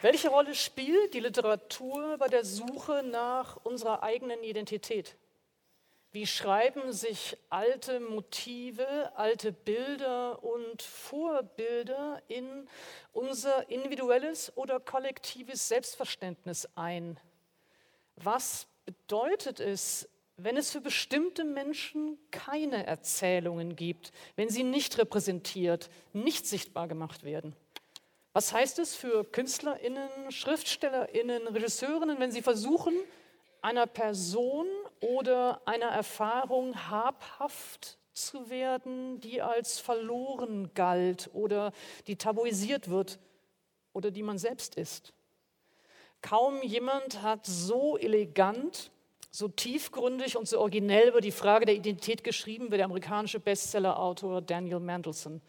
Welche Rolle spielt die Literatur bei der Suche nach unserer eigenen Identität? Wie schreiben sich alte Motive, alte Bilder und Vorbilder in unser individuelles oder kollektives Selbstverständnis ein? Was bedeutet es, wenn es für bestimmte Menschen keine Erzählungen gibt, wenn sie nicht repräsentiert, nicht sichtbar gemacht werden? Was heißt es für Künstlerinnen, Schriftstellerinnen, Regisseurinnen, wenn sie versuchen, einer Person oder einer Erfahrung habhaft zu werden, die als verloren galt oder die tabuisiert wird oder die man selbst ist. Kaum jemand hat so elegant, so tiefgründig und so originell über die Frage der Identität geschrieben wie der amerikanische Bestsellerautor Daniel Mendelssohn.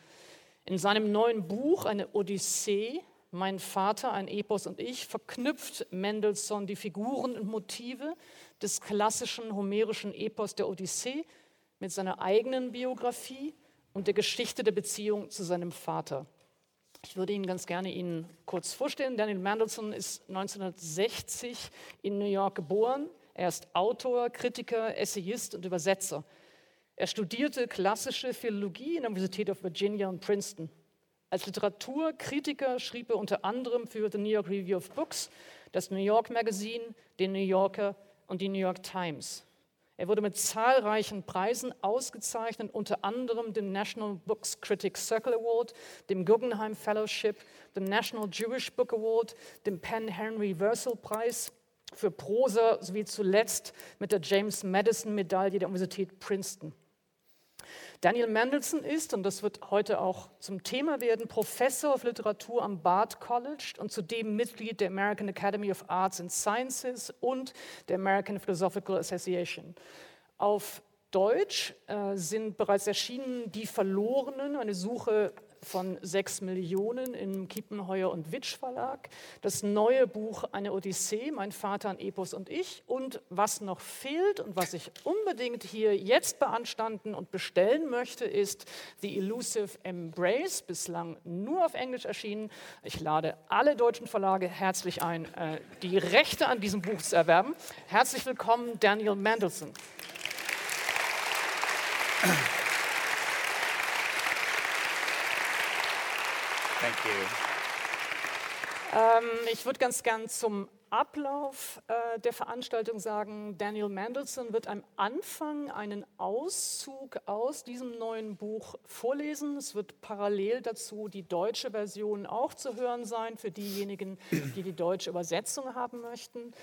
In seinem neuen Buch Eine Odyssee mein Vater, ein Epos und ich, verknüpft Mendelssohn die Figuren und Motive des klassischen homerischen Epos der Odyssee mit seiner eigenen Biografie und der Geschichte der Beziehung zu seinem Vater. Ich würde Ihnen ganz gerne Ihnen kurz vorstellen. Daniel Mendelssohn ist 1960 in New York geboren. Er ist Autor, Kritiker, Essayist und Übersetzer. Er studierte klassische Philologie in der Universität of Virginia und Princeton. Als Literaturkritiker schrieb er unter anderem für The New York Review of Books, das New York Magazine, den New Yorker und die New York Times. Er wurde mit zahlreichen Preisen ausgezeichnet, unter anderem dem National Books Critics Circle Award, dem Guggenheim Fellowship, dem National Jewish Book Award, dem Penn Henry Versal Preis für Prosa sowie zuletzt mit der James Madison Medaille der Universität Princeton. Daniel Mendelssohn ist, und das wird heute auch zum Thema werden, Professor of Literatur am Bard College und zudem Mitglied der American Academy of Arts and Sciences und der American Philosophical Association. Auf Deutsch äh, sind bereits erschienen Die Verlorenen, eine Suche von sechs Millionen im Kiepenheuer und Witsch Verlag. Das neue Buch Eine Odyssee, mein Vater, ein Epos und ich. Und was noch fehlt und was ich unbedingt hier jetzt beanstanden und bestellen möchte, ist The Elusive Embrace, bislang nur auf Englisch erschienen. Ich lade alle deutschen Verlage herzlich ein, äh, die Rechte an diesem Buch zu erwerben. Herzlich willkommen, Daniel Mendelssohn. Thank you. Ähm, ich würde ganz gern zum Ablauf äh, der Veranstaltung sagen, Daniel Mendelssohn wird am Anfang einen Auszug aus diesem neuen Buch vorlesen. Es wird parallel dazu die deutsche Version auch zu hören sein für diejenigen, die die deutsche Übersetzung haben möchten.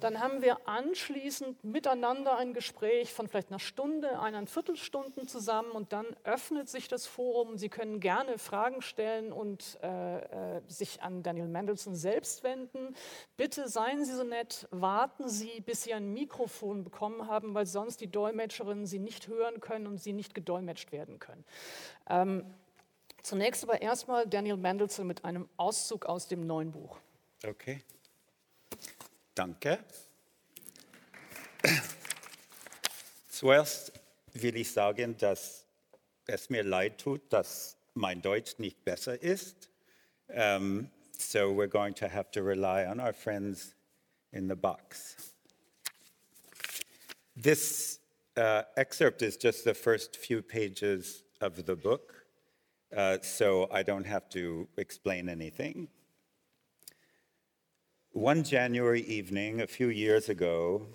Dann haben wir anschließend miteinander ein Gespräch von vielleicht einer Stunde, eineinviertel Viertelstunden zusammen und dann öffnet sich das Forum. Sie können gerne Fragen stellen und äh, äh, sich an Daniel Mendelssohn selbst wenden. Bitte seien Sie so nett, warten Sie, bis Sie ein Mikrofon bekommen haben, weil sonst die Dolmetscherinnen Sie nicht hören können und Sie nicht gedolmetscht werden können. Ähm, zunächst aber erstmal Daniel Mendelssohn mit einem Auszug aus dem neuen Buch. Okay. Danke. Zuerst will ich sagen, dass es mir leid tut, dass mein Deutsch nicht besser ist. Um, so we're going to have to rely on our friends in the box. This uh, excerpt is just the first few pages of the book, uh, so I don't have to explain anything. One January evening a few years ago,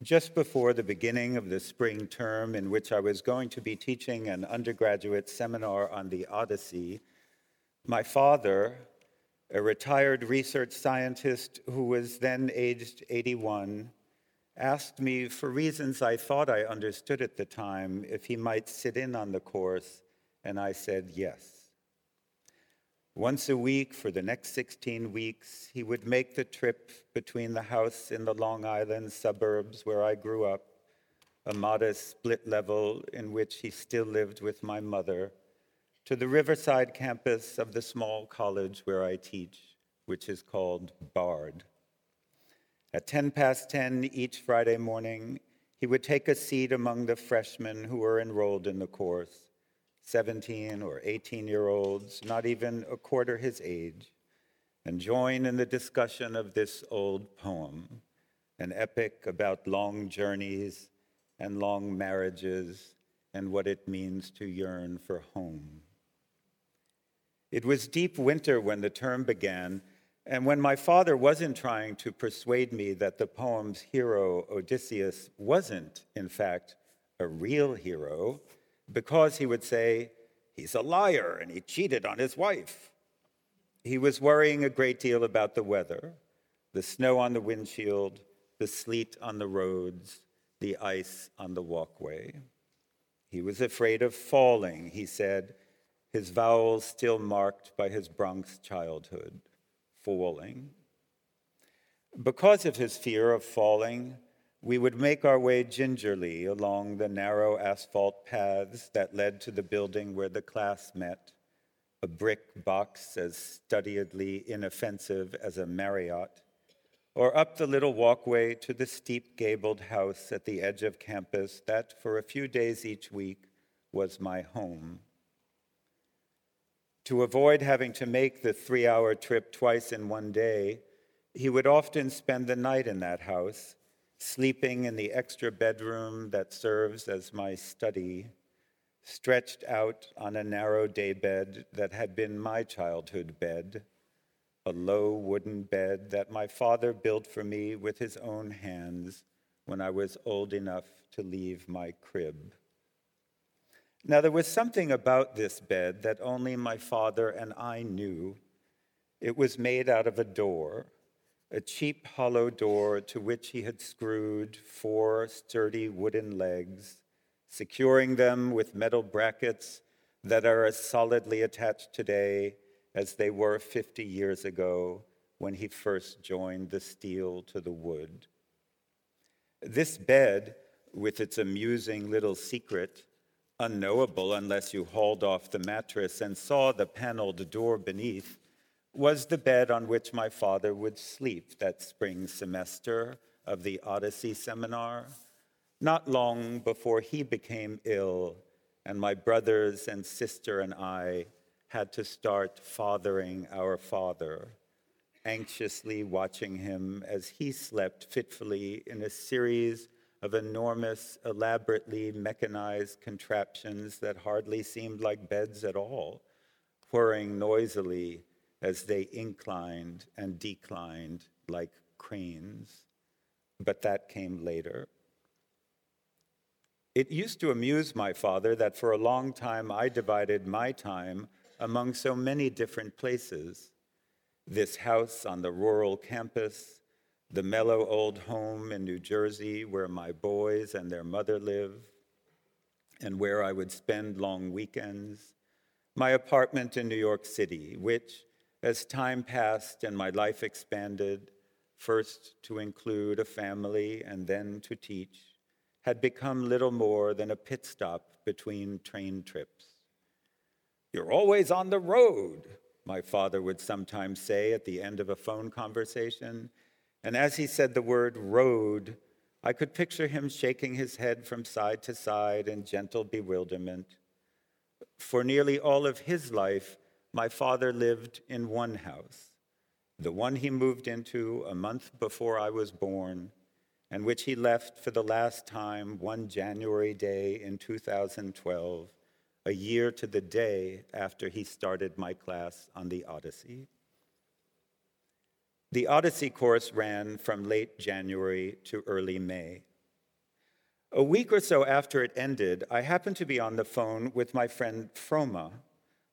just before the beginning of the spring term, in which I was going to be teaching an undergraduate seminar on the Odyssey, my father, a retired research scientist who was then aged 81, asked me, for reasons I thought I understood at the time, if he might sit in on the course, and I said yes. Once a week for the next 16 weeks, he would make the trip between the house in the Long Island suburbs where I grew up, a modest split level in which he still lived with my mother, to the Riverside campus of the small college where I teach, which is called BARD. At 10 past 10 each Friday morning, he would take a seat among the freshmen who were enrolled in the course. 17 or 18 year olds, not even a quarter his age, and join in the discussion of this old poem, an epic about long journeys and long marriages and what it means to yearn for home. It was deep winter when the term began, and when my father wasn't trying to persuade me that the poem's hero, Odysseus, wasn't, in fact, a real hero, because he would say, he's a liar and he cheated on his wife. He was worrying a great deal about the weather, the snow on the windshield, the sleet on the roads, the ice on the walkway. He was afraid of falling, he said, his vowels still marked by his Bronx childhood, falling. Because of his fear of falling, we would make our way gingerly along the narrow asphalt paths that led to the building where the class met, a brick box as studiedly inoffensive as a Marriott, or up the little walkway to the steep gabled house at the edge of campus that, for a few days each week, was my home. To avoid having to make the three hour trip twice in one day, he would often spend the night in that house, sleeping in the extra bedroom that serves as my study, stretched out on a narrow daybed that had been my childhood bed, a low wooden bed that my father built for me with his own hands when I was old enough to leave my crib. Now, there was something about this bed that only my father and I knew. It was made out of a door, a cheap hollow door to which he had screwed four sturdy wooden legs, securing them with metal brackets that are as solidly attached today as they were 50 years ago when he first joined the steel to the wood. This bed, with its amusing little secret, unknowable unless you hauled off the mattress and saw the paneled door beneath, was the bed on which my father would sleep that spring semester of the Odyssey seminar, not long before he became ill and my brothers and sister and I had to start fathering our father, anxiously watching him as he slept fitfully in a series of enormous, elaborately mechanized contraptions that hardly seemed like beds at all, whirring noisily as they inclined and declined like cranes. But that came later. It used to amuse my father that for a long time I divided my time among so many different places this house on the rural campus, the mellow old home in New Jersey where my boys and their mother live, and where I would spend long weekends, my apartment in New York City, which, as time passed and my life expanded, first to include a family and then to teach, had become little more than a pit stop between train trips. You're always on the road, my father would sometimes say at the end of a phone conversation and as he said the word road, I could picture him shaking his head from side to side in gentle bewilderment. For nearly all of his life, my father lived in one house, the one he moved into a month before I was born, and which he left for the last time one January day in 2012, a year to the day after he started my class on the Odyssey. The Odyssey course ran from late January to early May. A week or so after it ended, I happened to be on the phone with my friend Froma,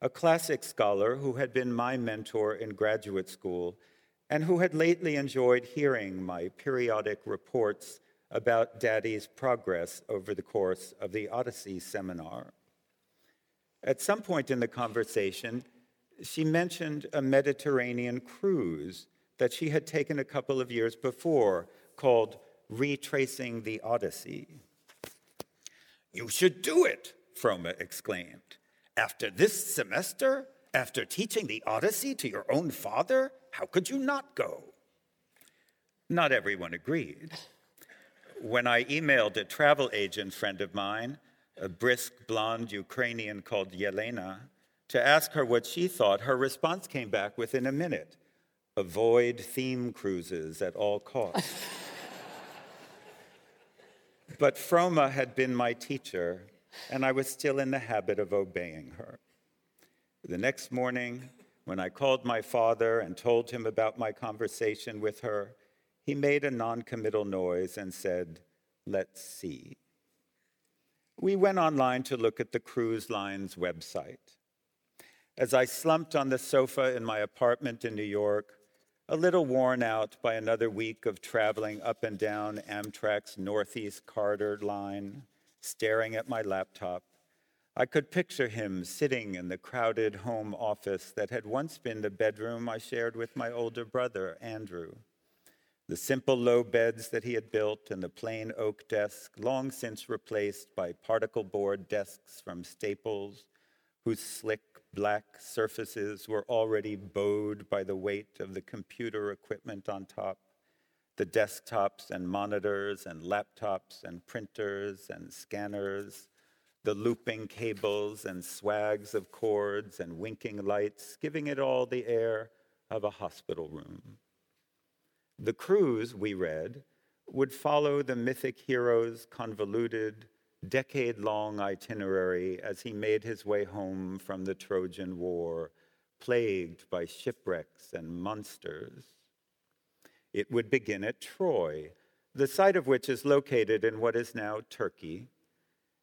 a classic scholar who had been my mentor in graduate school and who had lately enjoyed hearing my periodic reports about Daddy's progress over the course of the Odyssey seminar. At some point in the conversation, she mentioned a Mediterranean cruise that she had taken a couple of years before called Retracing the Odyssey. You should do it, Froma exclaimed. After this semester, after teaching the Odyssey to your own father, how could you not go? Not everyone agreed. When I emailed a travel agent friend of mine, a brisk blonde Ukrainian called Yelena, to ask her what she thought, her response came back within a minute. avoid theme cruises at all costs. but Froma had been my teacher, and I was still in the habit of obeying her. The next morning, when I called my father and told him about my conversation with her, he made a noncommittal noise and said, Let's see. We went online to look at the cruise line's website. As I slumped on the sofa in my apartment in New York, a little worn out by another week of traveling up and down Amtrak's Northeast Corridor line, staring at my laptop, I could picture him sitting in the crowded home office that had once been the bedroom I shared with my older brother, Andrew. The simple low beds that he had built and the plain oak desk, long since replaced by particle board desks from Staples, whose slick black surfaces were already bowed by the weight of the computer equipment on top, the desktops and monitors and laptops and printers and scanners, the looping cables and swags of cords and winking lights, giving it all the air of a hospital room. The cruise, we read, would follow the mythic hero's convoluted, decade long itinerary as he made his way home from the Trojan War, plagued by shipwrecks and monsters. It would begin at Troy, the site of which is located in what is now Turkey,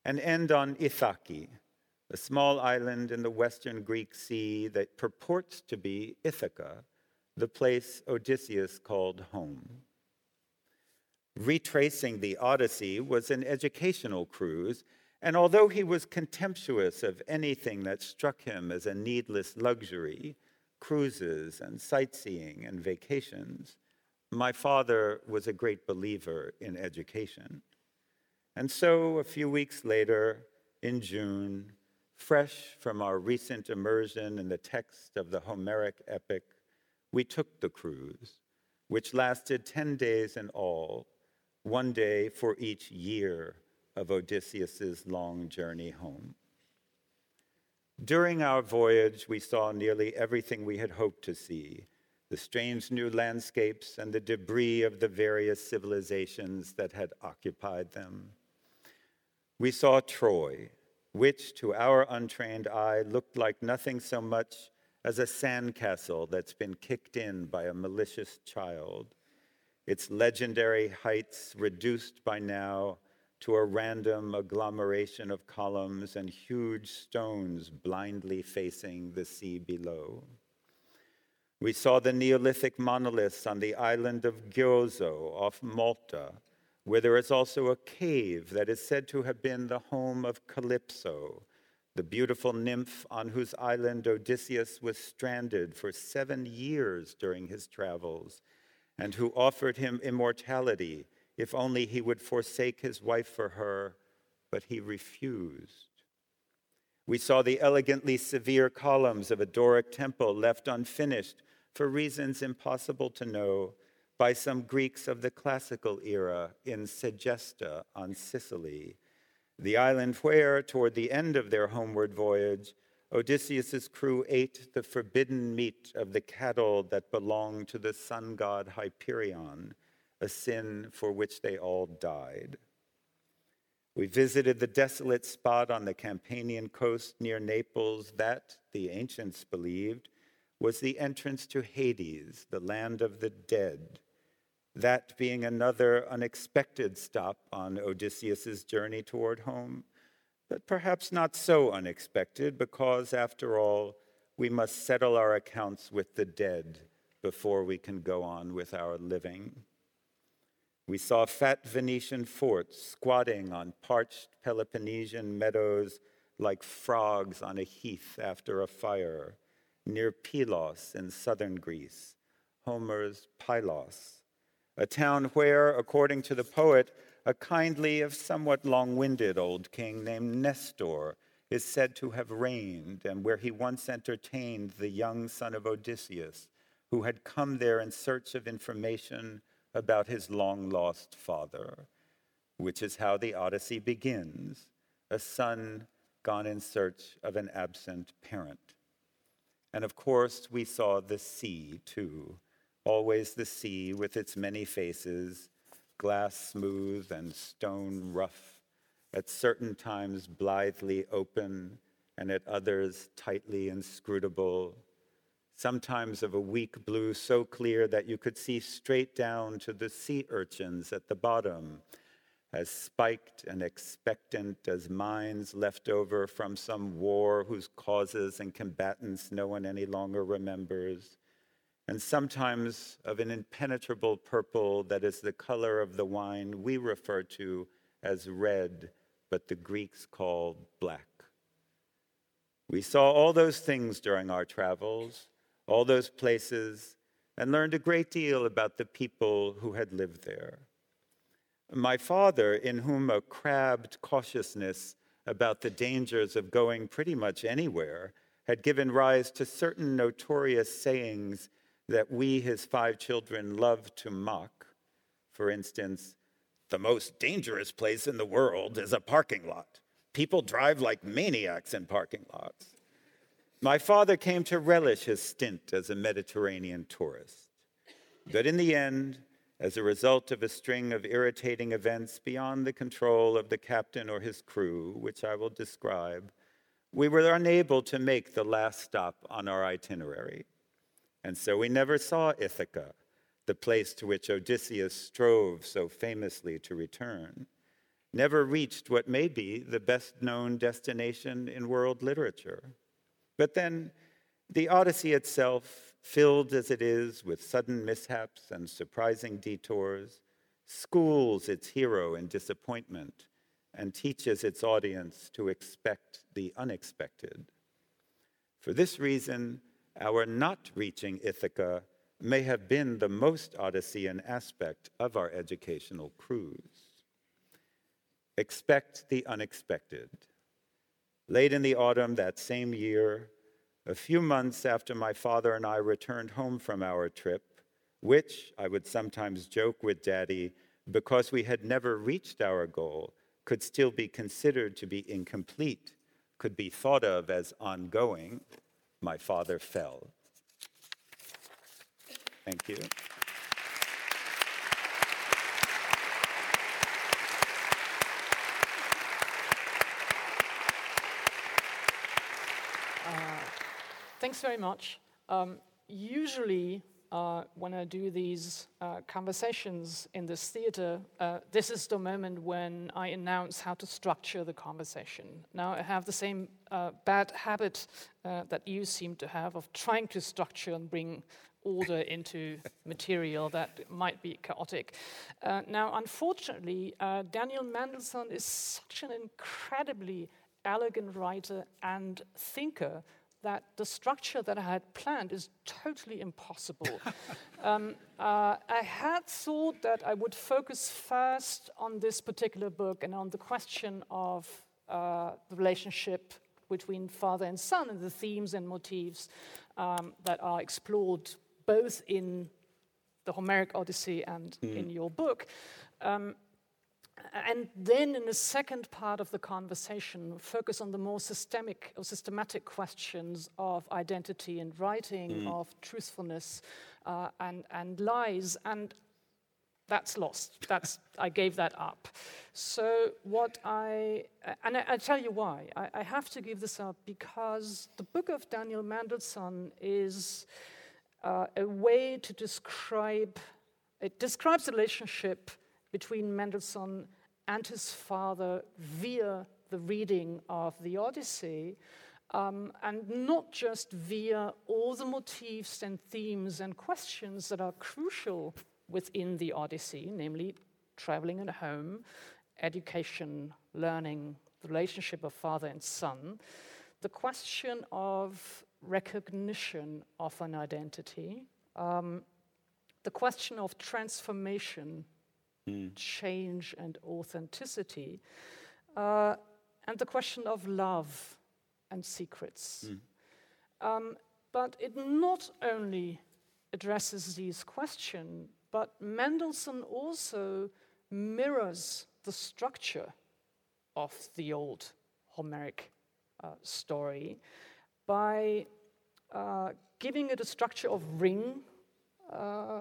and end on Ithaki, a small island in the western Greek sea that purports to be Ithaca, the place Odysseus called home. Retracing the Odyssey was an educational cruise, and although he was contemptuous of anything that struck him as a needless luxury, cruises and sightseeing and vacations, my father was a great believer in education. And so, a few weeks later, in June, fresh from our recent immersion in the text of the Homeric epic, we took the cruise, which lasted 10 days in all one day for each year of Odysseus's long journey home. During our voyage, we saw nearly everything we had hoped to see the strange new landscapes and the debris of the various civilizations that had occupied them. We saw Troy, which to our untrained eye looked like nothing so much as a sandcastle that's been kicked in by a malicious child its legendary heights reduced by now to a random agglomeration of columns and huge stones blindly facing the sea below. We saw the Neolithic monoliths on the island of Gozo off Malta, where there is also a cave that is said to have been the home of Calypso, the beautiful nymph on whose island Odysseus was stranded for seven years during his travels and who offered him immortality if only he would forsake his wife for her, but he refused. We saw the elegantly severe columns of a Doric temple left unfinished for reasons impossible to know by some Greeks of the classical era in Segesta on Sicily, the island where, toward the end of their homeward voyage, Odysseus's crew ate the forbidden meat of the cattle that belonged to the sun god Hyperion, a sin for which they all died. We visited the desolate spot on the Campanian coast near Naples that, the ancients believed, was the entrance to Hades, the land of the dead, that being another unexpected stop on Odysseus's journey toward home but perhaps not so unexpected, because after all, we must settle our accounts with the dead before we can go on with our living. We saw fat Venetian forts squatting on parched Peloponnesian meadows like frogs on a heath after a fire, near Pylos in southern Greece, Homer's Pylos, a town where, according to the poet, a kindly, if somewhat long winded old king named Nestor is said to have reigned, and where he once entertained the young son of Odysseus, who had come there in search of information about his long lost father, which is how the Odyssey begins a son gone in search of an absent parent. And of course, we saw the sea too, always the sea with its many faces, glass smooth and stone rough, at certain times blithely open, and at others tightly inscrutable, sometimes of a weak blue so clear that you could see straight down to the sea urchins at the bottom, as spiked and expectant as minds left over from some war whose causes and combatants no one any longer remembers, and sometimes of an impenetrable purple that is the color of the wine we refer to as red, but the Greeks call black. We saw all those things during our travels, all those places, and learned a great deal about the people who had lived there. My father, in whom a crabbed cautiousness about the dangers of going pretty much anywhere had given rise to certain notorious sayings that we, his five children, loved to mock. For instance, the most dangerous place in the world is a parking lot. People drive like maniacs in parking lots. My father came to relish his stint as a Mediterranean tourist. But in the end, as a result of a string of irritating events beyond the control of the captain or his crew, which I will describe, we were unable to make the last stop on our itinerary. And so we never saw Ithaca, the place to which Odysseus strove so famously to return never reached what may be the best known destination in world literature. But then the Odyssey itself, filled as it is with sudden mishaps and surprising detours, schools its hero in disappointment and teaches its audience to expect the unexpected. For this reason, our not reaching Ithaca may have been the most Odyssean aspect of our educational cruise. Expect the unexpected. Late in the autumn that same year, a few months after my father and I returned home from our trip, which I would sometimes joke with Daddy because we had never reached our goal, could still be considered to be incomplete, could be thought of as ongoing, my father fell. Thank you. Thanks very much. Um, usually, uh, when I do these uh, conversations in this theater, uh, this is the moment when I announce how to structure the conversation. Now, I have the same uh, bad habit uh, that you seem to have of trying to structure and bring order into material that might be chaotic. Uh, now, unfortunately, Daniel Mendelsohn is such an incredibly elegant writer and thinker that the structure that I had planned is totally impossible. um, uh, I had thought that I would focus first on this particular book and on the question of uh, the relationship between father and son and the themes and motifs um, that are explored both in the Homeric Odyssey and mm. in your book. Um, and then in the second part of the conversation, focus on the more systemic or systematic questions of identity and writing, mm. of truthfulness uh, and, and lies. And that's lost. That's, I gave that up. So what I, and I, I tell you why. I, I, have to give this up because the book of Daniel Mendelsohn is uh, a way to describe, it describes relationship between Mendelsohn and his father via the reading of the Odyssey, um, and not just via all the motifs and themes and questions that are crucial within the Odyssey, namely traveling and home, education, learning, the relationship of father and son, the question of recognition of an identity, um, the question of transformation mm. change and authenticity, uh, and the question of love and secrets. Mm. Um, but it not only addresses these questions, but Mendelsohn also mirrors the structure of the old Homeric uh, story by uh, giving it a structure of ring uh,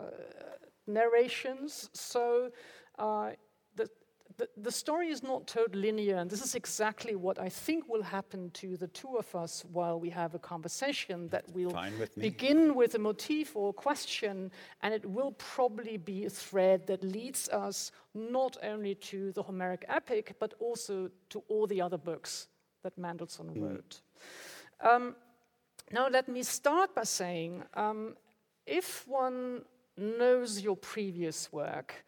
narrations. So uh, the, the, the story is not told linear, and this is exactly what I think will happen to the two of us while we have a conversation. That we'll with begin with a motif or a question, and it will probably be a thread that leads us not only to the Homeric epic, but also to all the other books that Mendelsohn wrote. Um, now, let me start by saying um, if one knows your previous work,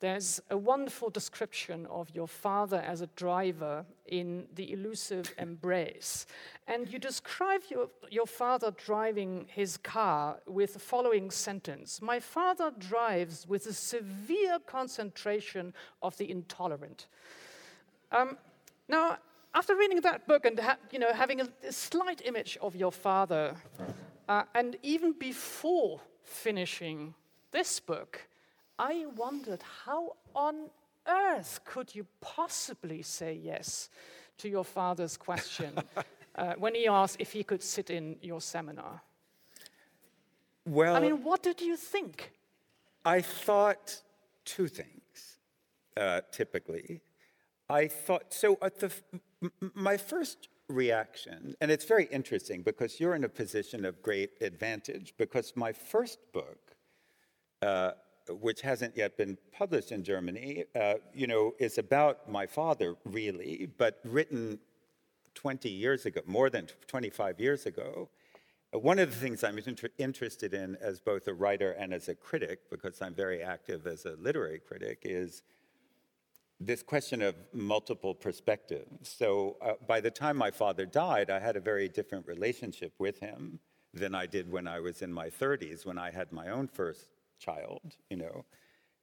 there's a wonderful description of your father as a driver in The Elusive Embrace. And you describe your, your father driving his car with the following sentence My father drives with a severe concentration of the intolerant. Um, now, after reading that book and ha- you know, having a, a slight image of your father, uh, and even before finishing this book, I wondered how on earth could you possibly say yes to your father's question uh, when he asked if he could sit in your seminar? Well, I mean, what did you think? I thought two things, uh, typically. I thought, so at the, f- m- m- my first reaction, and it's very interesting because you're in a position of great advantage, because my first book, uh, which hasn't yet been published in Germany, uh, you know, is about my father, really, but written 20 years ago, more than 25 years ago. Uh, One of the things I'm inter- interested in as both a writer and as a critic, because I'm very active as a literary critic, is this question of multiple perspectives. So uh, by the time my father died, I had a very different relationship with him than I did when I was in my 30s, when I had my own first child, you know.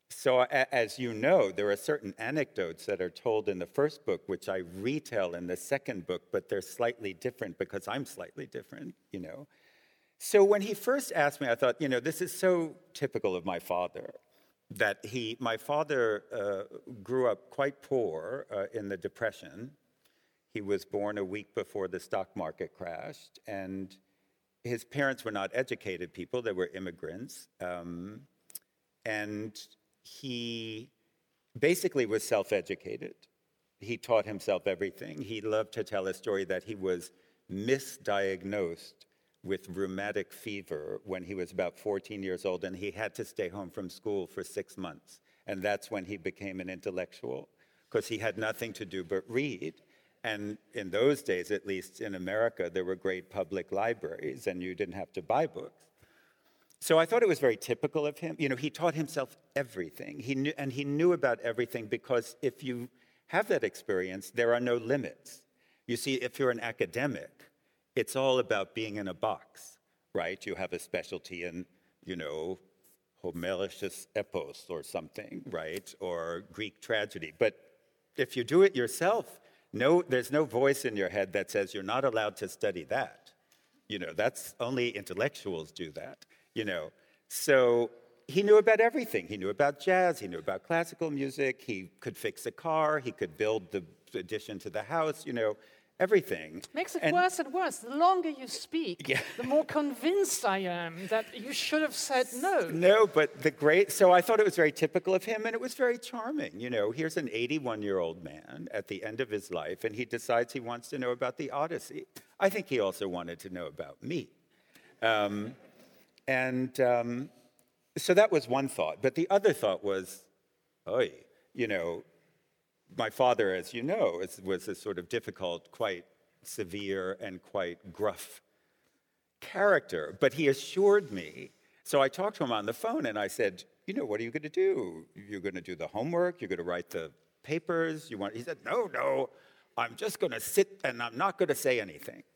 So a- as you know, there are certain anecdotes that are told in the first book, which I retell in the second book, but they're slightly different because I'm slightly different, you know. So when he first asked me, I thought, you know, this is so typical of my father that he, my father uh, grew up quite poor uh, in the Depression. He was born a week before the stock market crashed, and his parents were not educated people, they were immigrants. Um, and he basically was self educated. He taught himself everything. He loved to tell a story that he was misdiagnosed with rheumatic fever when he was about 14 years old, and he had to stay home from school for six months. And that's when he became an intellectual, because he had nothing to do but read. And in those days, at least in America, there were great public libraries, and you didn't have to buy books. So I thought it was very typical of him. You know, he taught himself everything. He knew, and he knew about everything because if you have that experience, there are no limits. You see, if you're an academic, it's all about being in a box, right? You have a specialty in, you know, Homericius epos or something, right? Or Greek tragedy. But if you do it yourself, no, there's no voice in your head that says you're not allowed to study that. You know, that's only intellectuals do that, you know. So he knew about everything. He knew about jazz, he knew about classical music, he could fix a car, he could build the addition to the house, you know, everything. Makes it And- worse and worse. The longer you speak, Yeah. the more convinced I am that you should have said no. No, but the great, so I thought it was very typical of him and it was very charming. You know, here's an 81 year old man at the end of his life and he decides he wants to know about the Odyssey. I think he also wanted to know about me. Um, and um, so that was one thought. But the other thought was, oy, you know, my father, as you know, is, was a sort of difficult, quite severe, and quite gruff character, but he assured me. So I talked to him on the phone and I said, You know, what are you going to do? You're going to do the homework? You're going to write the papers? You want? He said, No, no, I'm just going to sit and I'm not going to say anything.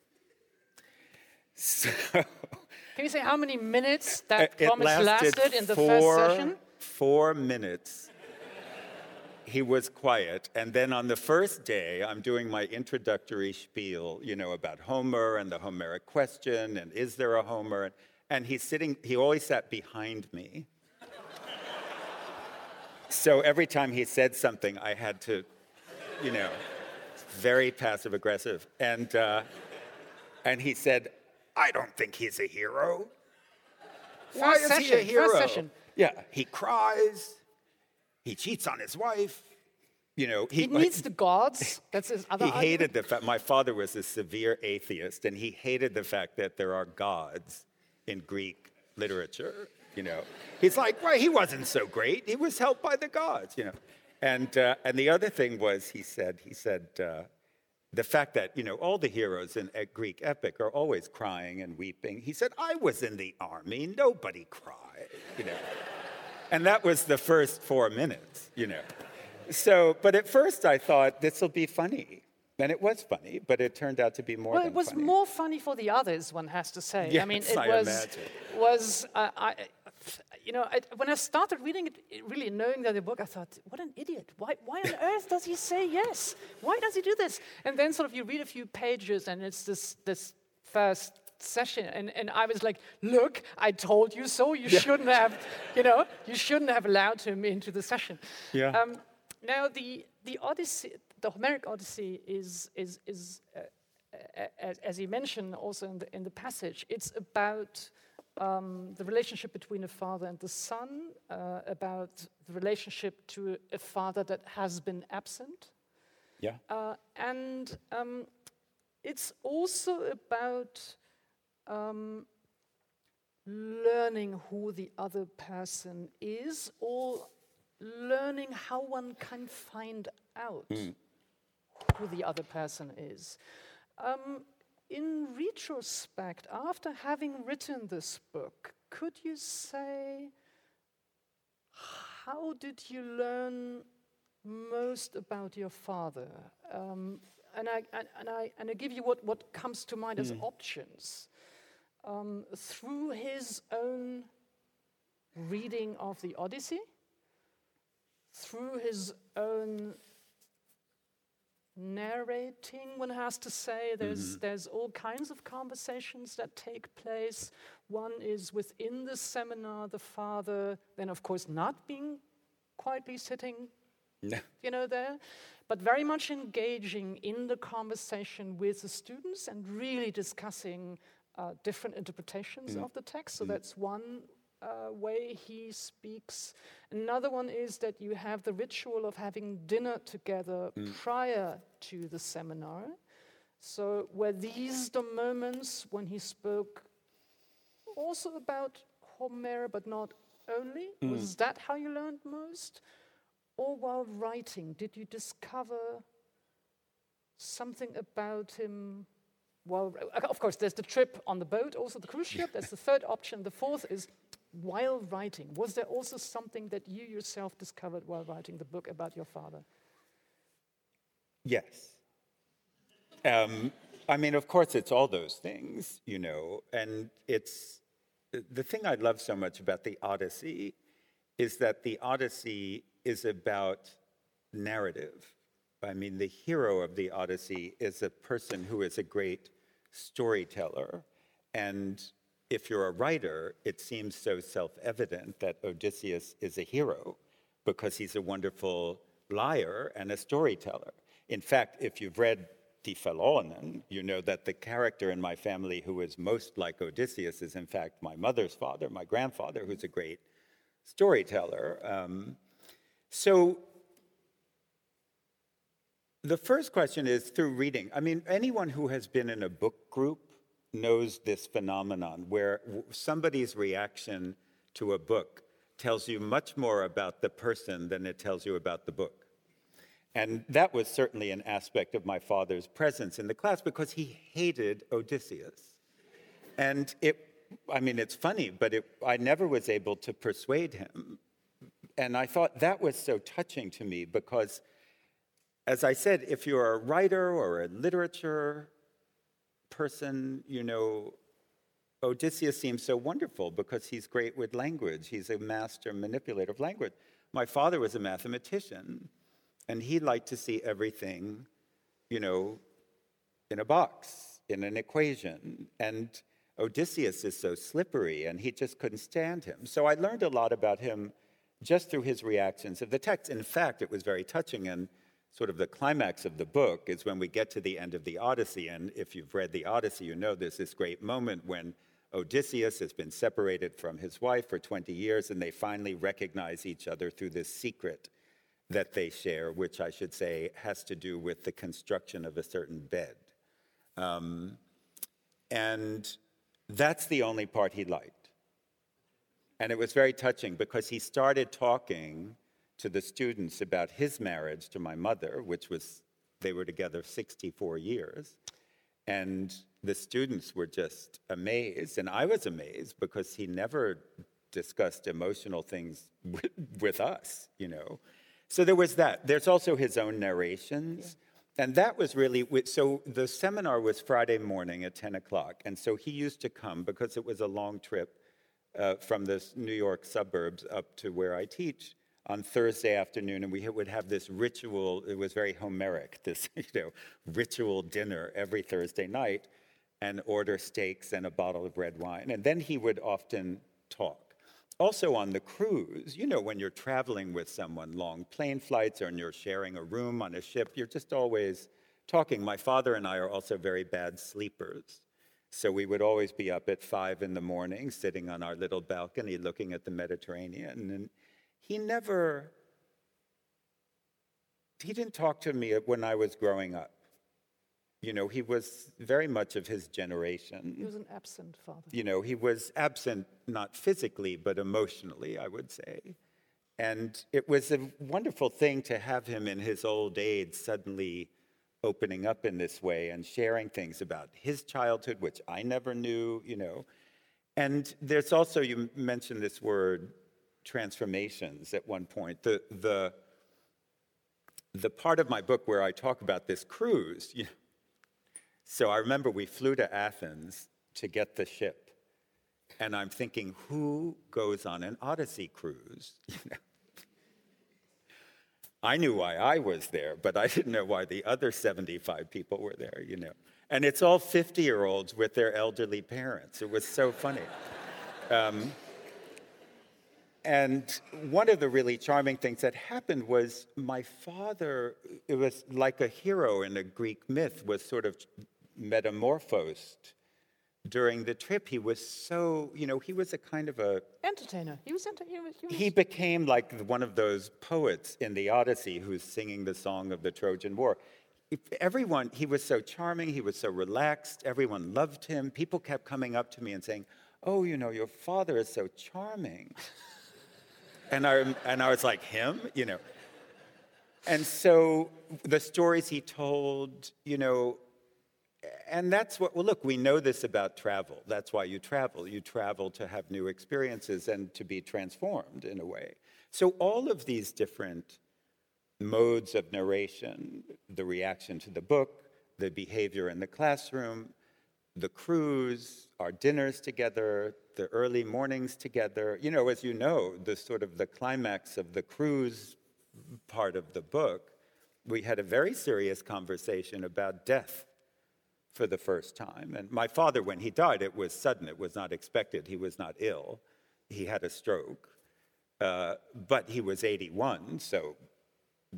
So Can you say how many minutes that promise lasted, lasted in the four, first session? Four minutes. He was quiet. And then on the first day, I'm doing my introductory spiel, you know, about Homer and the Homeric question and is there a Homer? And he's sitting, he always sat behind me. so every time he said something, I had to, you know, very passive aggressive. And, uh, and he said, I don't think he's a hero. Why First is he a session, hero? session. Yeah, he cries. He cheats on his wife. You know, He needs the gods. That's his other he argument. hated the fact. My father was a severe atheist, and he hated the fact that there are gods in Greek literature. You know, he's like, well, he wasn't so great. He was helped by the gods. You know, and uh, and the other thing was, he said, he said. Uh, the fact that you know all the heroes in a Greek epic are always crying and weeping. He said, "I was in the army. Nobody cried." You know, and that was the first four minutes. You know, so but at first I thought this will be funny, and it was funny, but it turned out to be more Well, it was funny. more funny for the others, one has to say. I mean, Yes, it I was, imagine. was uh, I, you know, I, when I started reading it, it, really knowing that the book, I thought, what an idiot. Why, why on earth does he say yes? Why does he do this? And then sort of you read a few pages and it's this, this first session and, and I was like, look, I told you so. You shouldn't have, you know, you shouldn't have allowed him into the session. Yeah. Um, now, the, the Odyssey, the Homeric Odyssey is, is, is uh, as, as he mentioned also in the, in the passage, it's about um, the relationship between a father and the son, uh, about the relationship to a father that has been absent. yeah, Uh, and um, it's also about um, learning who the other person is or learning how one can find out who the other person is. Um, in retrospect, after having written this book, could you say how did you learn most about your father? Um, and, I, and, and, I, and I give you what, what comes to mind as options. Um, through his own reading of the Odyssey, through his own narrating, one has to say. There's, there's all kinds of conversations that take place. One is within the seminar, the father, then, of course, not being quietly sitting no. you know, there, but very much engaging in the conversation with the students and really discussing uh, different interpretations of the text. So that's one uh, way he speaks. Another one is that you have the ritual of having dinner together prior to the seminar. So, were these the moments when he spoke also about Homer, but not only? Was that how you learned most? Or while writing, did you discover something about him? Well, of course, there's the trip on the boat, also the cruise ship. That's the third option. The fourth is while writing. Was there also something that you yourself discovered while writing the book about your father? Yes. Um, I mean, of course, it's all those things, you know, and it's the- the thing I love so much about the Odyssey is that the Odyssey is about narrative. I mean, the hero of the Odyssey is a person who is a great storyteller. And if you're a writer, it seems so self evident that Odysseus is a hero because he's a wonderful liar and a storyteller. In fact, if you've read Verlorenen, you know that the character in my family who is most like Odysseus is, in fact, my mother's father, my grandfather, who's a great storyteller. Um, so the first question is through reading. I mean, anyone who has been in a book group knows this phenomenon where somebody's reaction to a book tells you much more about the person than it tells you about the book. And that was certainly an aspect of my father's presence in the class because he hated Odysseus. And it, I mean, it's funny, but it, I never was able to persuade him. And I thought that was so touching to me because, as I said, if you're a writer or a literature person, you know, Odysseus seems so wonderful because he's great with language. He's a master manipulator of language. My father was a mathematician, and he liked to see everything, you know, in a box, in an equation. And Odysseus is so slippery, and he just couldn't stand him. So I learned a lot about him just through his reactions of the text. In fact, it was very touching, and sort of the climax of the book is when we get to the end of the Odyssey. And if you've read the Odyssey, you know there's this great moment when Odysseus has been separated from his wife for 20 years, and they finally recognize each other through this secret that they share, which I should say has to do with the construction of a certain bed. Um, and that's the only part he liked. And it was very touching because he started talking to the students about his marriage to my mother, which was, they were together 64 years. And the students were just amazed. And I was amazed because he never discussed emotional things with, with us, you know. So there was that. There's also his own narrations. Yeah. And that was really, so the seminar was Friday morning at 10 o'clock. And so he used to come because it was a long trip uh, from the New York suburbs up to where I teach on Thursday afternoon. And we would have this ritual, it was very Homeric, this, you know, ritual dinner every Thursday night and order steaks and a bottle of red wine. And then he would often talk. Also, on the cruise, you know, when you're traveling with someone, long plane flights, or you're sharing a room on a ship, you're just always talking. My father and I are also very bad sleepers. So we would always be up at five in the morning, sitting on our little balcony looking at the Mediterranean. And he never, he didn't talk to me when I was growing up. You know, he was very much of his generation. He was an absent father. You know, he was absent not physically, but emotionally, I would say. And it was a wonderful thing to have him in his old age suddenly opening up in this way and sharing things about his childhood, which I never knew, you know. And there's also, you mentioned this word, transformations at one point. The, the, the part of my book where I talk about this cruise, you know, so I remember we flew to Athens to get the ship. And I'm thinking, who goes on an Odyssey cruise? You know? I knew why I was there, but I didn't know why the other 75 people were there, you know. And it's all 50 year olds with their elderly parents. It was so funny. Um, and one of the really charming things that happened was my father, it was like a hero in a Greek myth, was sort of metamorphosed during the trip. He was so, you know, he was a kind of a entertainer. He was entertainer. He, he became like one of those poets in the Odyssey who's singing the song of the Trojan War. Everyone, he was so charming, he was so relaxed, everyone loved him. People kept coming up to me and saying, Oh, you know, your father is so charming. And, I, and I was like, Him? You know. And so the stories he told, you know, and that's what, well, look, we know this about travel. That's why you travel. You travel to have new experiences and to be transformed in a way. So, all of these different modes of narration the reaction to the book, the behavior in the classroom, the cruise, our dinners together, the early mornings together. You know, as you know, the sort of the climax of the cruise part of the book, we had a very serious conversation about death for the first time. And my father, when he died, it was sudden, it was not expected. He was not ill, he had a stroke. Uh, but he was 81, so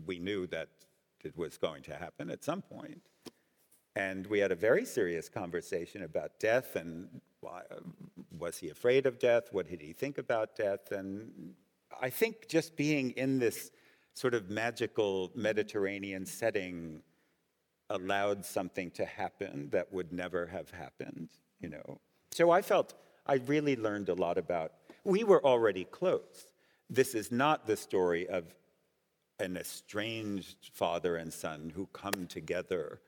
we knew that it was going to happen at some point. And we had a very serious conversation about death and why, was he afraid of death? What did he think about death? And I think just being in this sort of magical Mediterranean setting allowed something to happen that would never have happened, you know. So I felt I really learned a lot about, we were already close. This is not the story of an estranged father and son who come together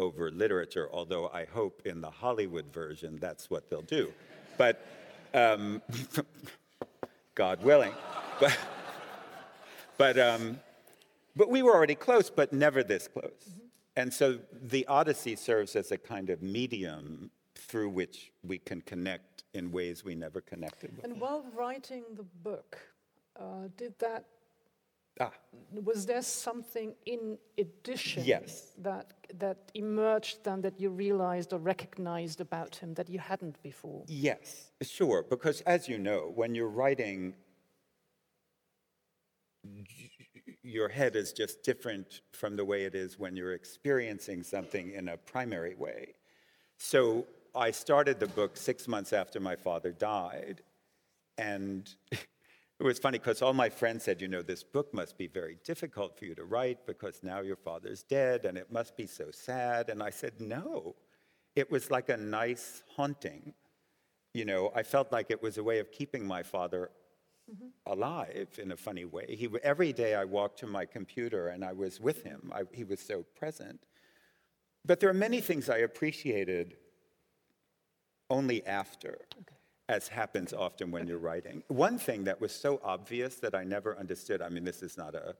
over literature, although I hope in the Hollywood version that's what they'll do. But um, God willing. But, but, um, but we were already close, but never this close. Mm-hmm. And so the Odyssey serves as a kind of medium through which we can connect in ways we never connected before. And while writing the book, uh, did that Ah. Was there something in addition yes. that, that emerged then that you realized or recognized about him that you hadn't before? Yes, sure. Because as you know, when you're writing your head is just different from the way it is when you're experiencing something in a primary way. So I started the book six months after my father died. And it was funny because all my friends said, you know, this book must be very difficult for you to write because now your father's dead and it must be so sad. And I said, no. It was like a nice haunting. You know, I felt like it was a way of keeping my father mm-hmm. alive in a funny way. He, every day I walked to my computer and I was with him. I, he was so present. But there are many things I appreciated only after, as happens often when you're writing. One thing that was so obvious that I never understood, I mean, this is not a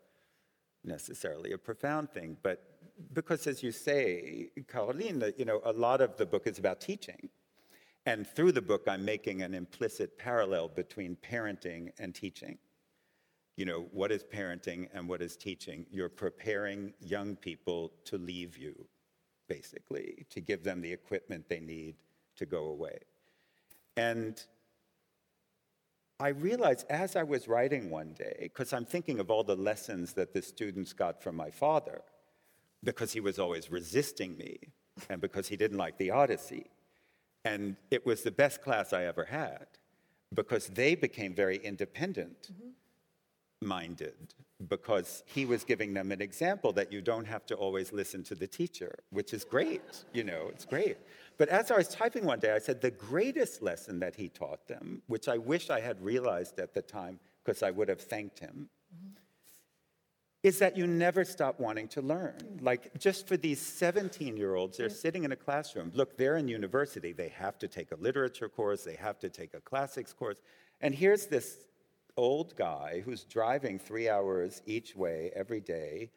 necessarily a profound thing, but because as you say, Carolin, you know, a lot of the book is about teaching. And through the book, I'm making an implicit parallel between parenting and teaching. You know, what is parenting and what is teaching? You're preparing young people to leave you, basically, to give them the equipment they need to go away. And I realized as I was writing one day, because I'm thinking of all the lessons that the students got from my father, because he was always resisting me and because he didn't like the Odyssey. And it was the best class I ever had because they became very independent mm-hmm. Minded because he was giving them an example that you don't have to always listen to the teacher, which is great, you know, it's great. But as I was typing one day, I said the greatest lesson that he taught them, which I wish I had realized at the time because I would have thanked him, is that you never stop wanting to learn. Like, just for these 17 year olds, they're sitting in a classroom. Look, they're in university. They have to take a literature course, they have to take a classics course. And here's this old guy who's driving three hours each way every day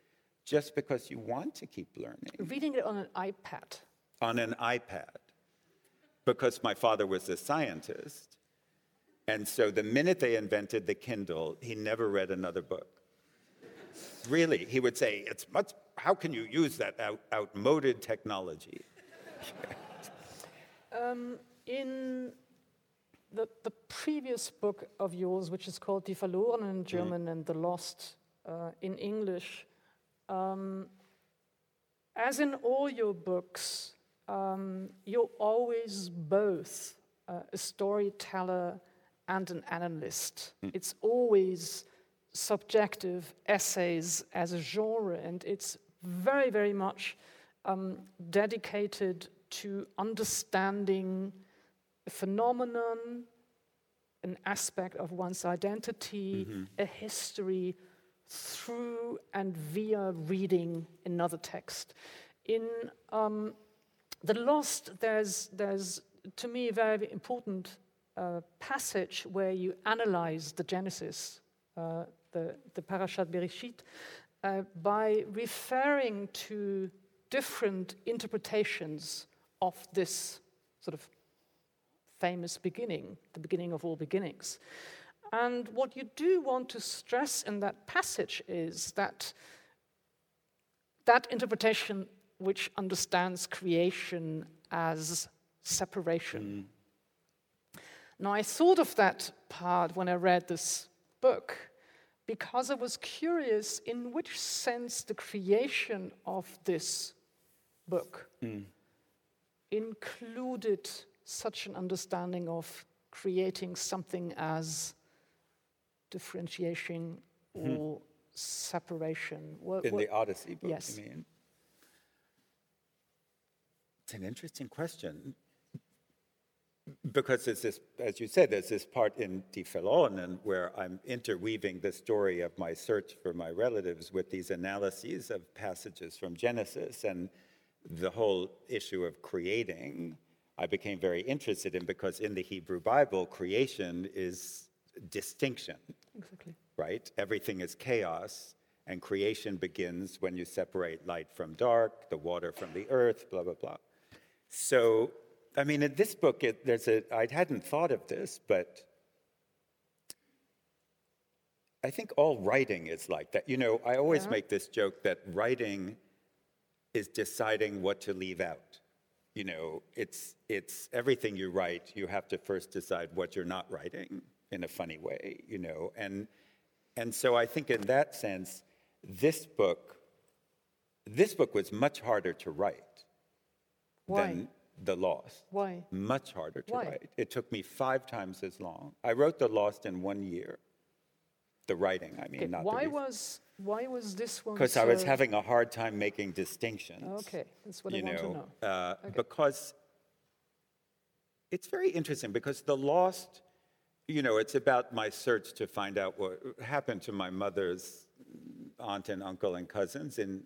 just because you want to keep learning Reading it on an iPad. on an iPad. Because my father was a scientist. And so the minute they invented the Kindle, he never read another book. Really, he would say, it's much, how can you use that out, outmoded technology? Um, in the, the previous book of yours, which is called Die Verlorenen in German and The Lost uh, in English, um, as in all your books, um, you're always both uh, a storyteller and an analyst. It's always subjective essays as a genre, and it's very, very much um, dedicated to understanding a phenomenon, an aspect of one's identity, a history through and via reading another text. In um, The Lost, there's, there's to me a very important uh, passage where you analyze the Genesis, uh, the, the Parashat Bereshit, uh, by referring to different interpretations of this sort of famous beginning, the beginning of all beginnings. And what you do want to stress in that passage is that that interpretation which understands creation as separation. Now, I thought of that part when I read this book because I was curious in which sense the creation of this book mm. included such an understanding of creating something as differentiation mm-hmm. or separation. What- In what- the Odyssey book, Yes. you mean? It's an interesting question. Because there's this, as you said, there's this part in Die Verlorenen where I'm interweaving the story of my search for my relatives with these analyses of passages from Genesis and the whole issue of creating. I became very interested in because in the Hebrew Bible, creation is distinction exactly. right? Everything is chaos, and creation begins when you separate light from dark, the water from the earth, blah, blah, blah. So, I mean, in this book, it, there's a, I hadn't thought of this, but I think all writing is like that. You know, I always make this joke that writing is deciding what to leave out. You know, it's, it's everything you write, you have to first decide what you're not writing in a funny way, you know. And, and so I think in that sense, this book, this book was much harder to write Why? than The Lost. Why? Much harder to Why? write. It took me five times as long. I wrote The Lost in one year. The writing, I mean, Okay, not why the was why was this one? because I was having a hard time making distinctions. Okay, that's what I you want to know, know. uh, because it's very interesting because the lost, you know, it's about my search to find out what happened to my mother's aunt and uncle and cousins in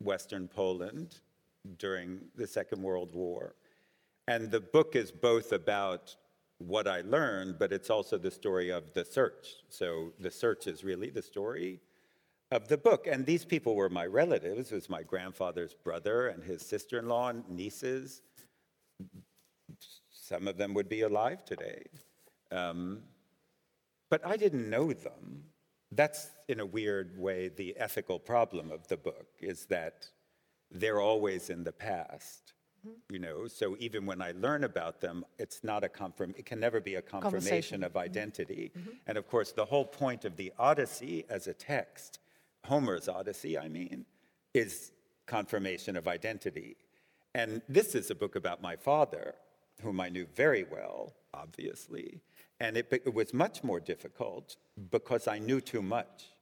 Western Poland during the Second World War. And the book is both about what I learned, but it's also the story of the search. So the search is really the story of the book. And these people were my relatives. It was my grandfather's brother and his sister-in-law and nieces. Some of them would be alive today. Um, but I didn't know them. That's, in a weird way, the ethical problem of the book, is that they're always in the past. Mm-hmm. You know, so even when I learn about them, it's not a confirm. It can never be a confirmation of mm-hmm. identity. Mm-hmm. And of course, the whole point of the Odyssey as a text, Homer's Odyssey, I mean, is confirmation of identity. And this is a book about my father, whom I knew very well, obviously. And it, it was much more difficult because I knew too much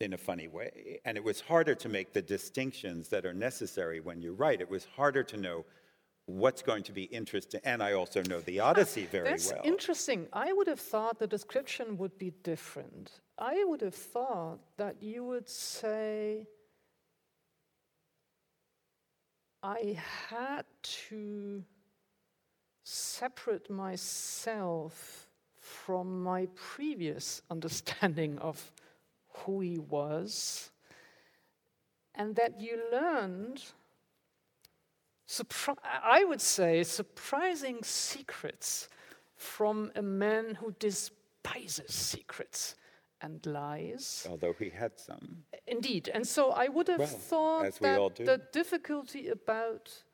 in a funny way. And it was harder to make the distinctions that are necessary when you write. It was harder to know what's going to be interesting. And I also know the Odyssey very That's well. interesting. I would have thought the description would be different. I would have thought that you would say, I had to separate myself from my previous understanding of who he was, and that you learned, surpri- I would say, surprising secrets from a man who despises secrets and lies. Although he had some. Indeed. And so I would have Well, thought that the difficulty about.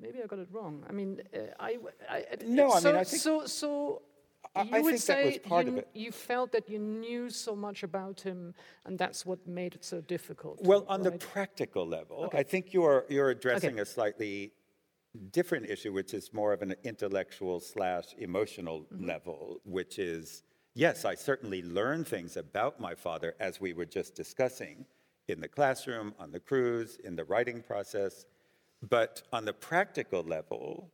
Maybe I got it wrong. I mean, uh, I, I- No, I mean, I think- so. So I- I would think that was say part you, of it. you felt that you knew so much about him, and that's what made it so difficult. Well, on the practical level, Okay. I think you're, you're addressing a slightly different issue, which is more of an intellectual slash emotional Mm-hmm. level, which is yes, I certainly learned things about my father as we were just discussing in the classroom, on the cruise, in the writing process. But on the practical level,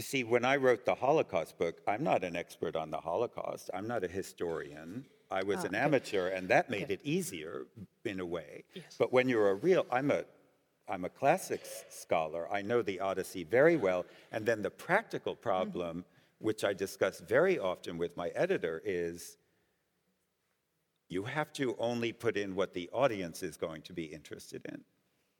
see, when I wrote the Holocaust book, I'm not an expert on the Holocaust. I'm not a historian. I was ah, an amateur, and that made it easier in a way. But when you're a real, I'm a, I'm a classics scholar. I know the Odyssey very well. And then the practical mm-hmm. problem, which I discuss very often with my editor, is you have to only put in what the audience is going to be interested in.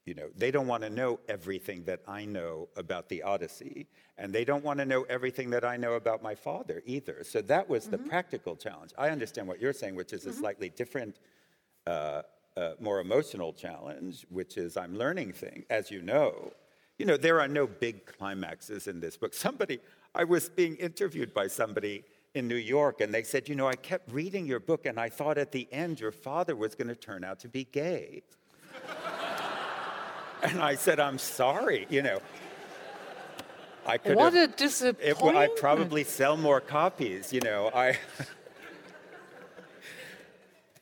You know, they don't want to know everything that I know about the Odyssey, and they don't want to know everything that I know about my father either. So that was the practical challenge. I understand what you're saying, which is a slightly different, uh, uh, more emotional challenge, which is I'm learning things, as you know. You know, there are no big climaxes in this book. Somebody, I was being interviewed by somebody in New York, and they said, You know, I kept reading your book, and I thought at the end your father was going to turn out to be gay. And I said, I'm sorry, you know. I could what have, a disappointment! I'd probably sell more copies, you know. I.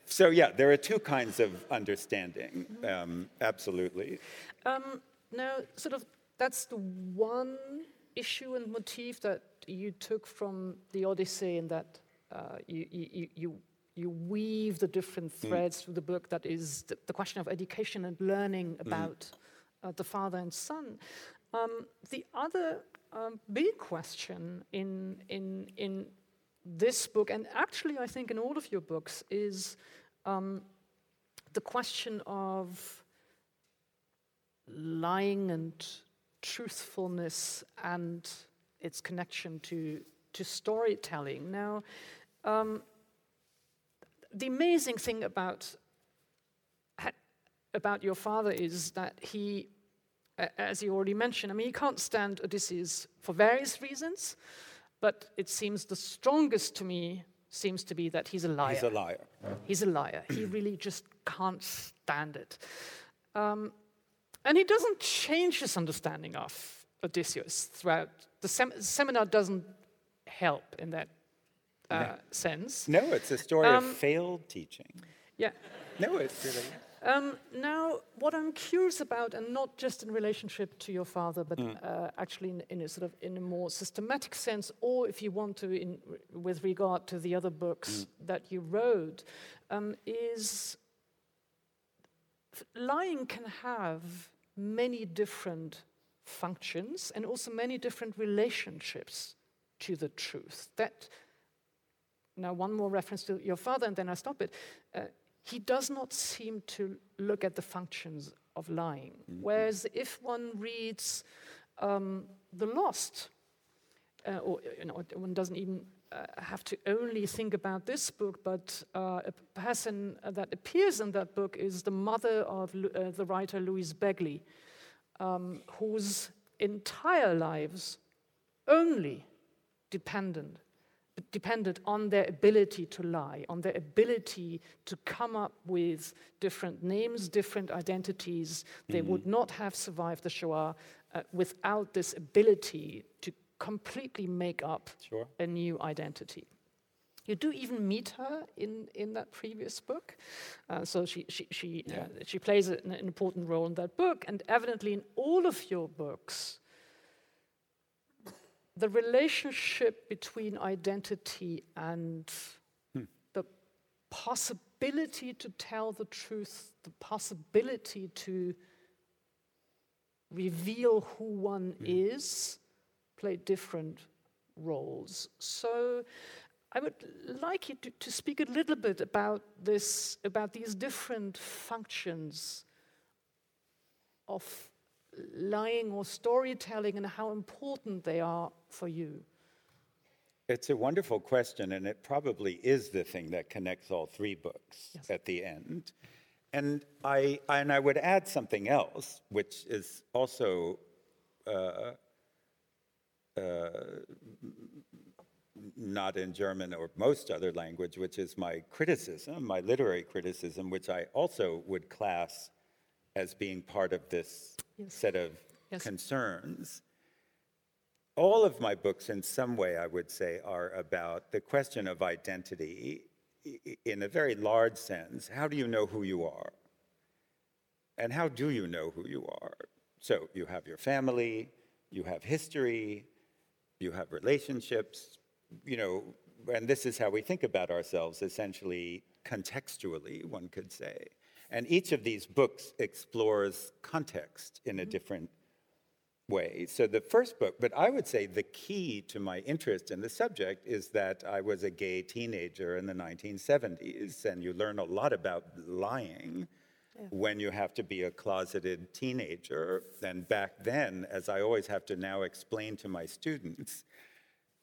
so yeah, there are two kinds of understanding, um, absolutely. Um, now, sort of, that's the one issue and motif that you took from the Odyssey, and that uh, you, you, you- you, weave the different threads through the book. That is the, the question of education and learning about uh, the father and son. Um, the other um, big question in in in this book, and actually, I think in all of your books, is um, the question of lying and truthfulness and its connection to, to storytelling. Now, um, the amazing thing about, about your father is that he, as you already mentioned, I mean, he can't stand Odysseus for various reasons, but it seems the strongest to me seems to be that he's a liar. He's a liar. He's a liar. he really just can't stand it. Um, And he doesn't change his understanding of Odysseus throughout. The sem- seminar doesn't help in that uh, sense. No, it's a story Um, of failed teaching. Yeah. No, it's really. Um, now, what I'm curious about, and not just in relationship to your father, but uh, actually in, in a sort of in a more systematic sense, or if you want to, in, with regard to the other books that you wrote, um, is lying can have many different functions and also many different relationships to the truth. That now one more reference to your father, and then I stop it. Uh, he does not seem to look at the functions of lying. Whereas if one reads um, The Lost, uh, or you know, one doesn't even uh, have to only think about this book, but uh, a person that appears in that book is the mother of uh, the writer Louis Begley, um, whose entire lives only dependent depended on their ability to lie, on their ability to come up with different names, different identities. They would not have survived the Shoah uh, without this ability to completely make up Sure. a new identity. You do even meet her in, in that previous book. Uh, so she, she, she, uh, she plays an, an important role in that book. And evidently, in all of your books, the relationship between identity and hmm. the possibility to tell the truth, the possibility to reveal who one hmm. is, play different roles. So I would like you to, to speak a little bit about this, about these different functions of lying or storytelling and how important they are for you. It's a wonderful question, and it probably is the thing that connects all three books Yes. at the end. And I, and I would add something else, which is also uh, uh, not in German or most other language, which is my criticism, my literary criticism, which I also would class as being part of this Yes. set of Yes. concerns. All of my books, in some way, I would say, are about the question of identity in a very large sense. How do you know who you are? And how do you know who you are? So you have your family, you have history, you have relationships, you know, and this is how we think about ourselves essentially contextually, one could say. And each of these books explores context in a mm-hmm. different way. So the first book, but I would say the key to my interest in the subject is that I was a gay teenager in the 1970s, and you learn a lot about lying when you have to be a closeted teenager. And back then, as I always have to now explain to my students,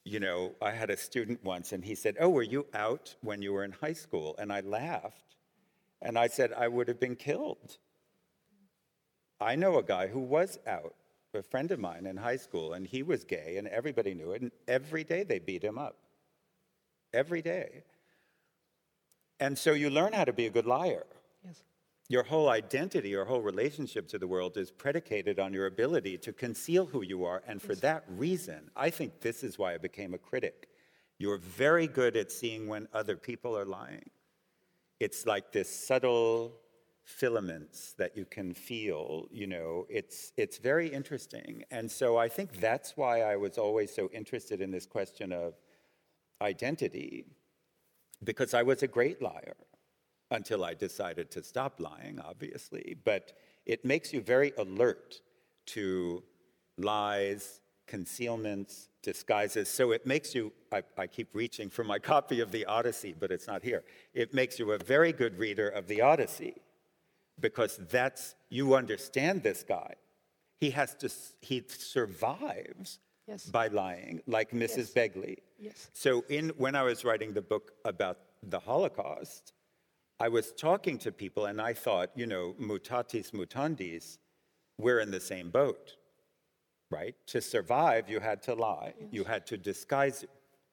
you know, I had a student once and he said, Oh, were you out when you were in high school? And I laughed. And I said, I would have been killed. I know a guy who was out, a friend of mine in high school, and he was gay, and everybody knew it. And every day they beat him up. Every day. And so you learn how to be a good liar. Yes. Your whole identity, your whole relationship to the world is predicated on your ability to conceal who you are. And for that reason, I think this is why I became a critic. You're very good at seeing when other people are lying. It's like this subtle filaments that you can feel, you know, it's, it's very interesting. And so I think that's why I was always so interested in this question of identity, because I was a great liar until I decided to stop lying, obviously. But it makes you very alert to lies, concealments, disguises. So it makes you, I, I keep reaching for my copy of the Odyssey, but it's not here. It makes you a very good reader of the Odyssey because that's, you understand this guy. He has to, he survives Yes. by lying, like Mrs. Yes. Begley. Yes. So in, when I was writing the book about the Holocaust, I was talking to people and I thought, you know, mutatis mutandis, we're in the same boat, right? To survive, you had to lie. You had to disguise,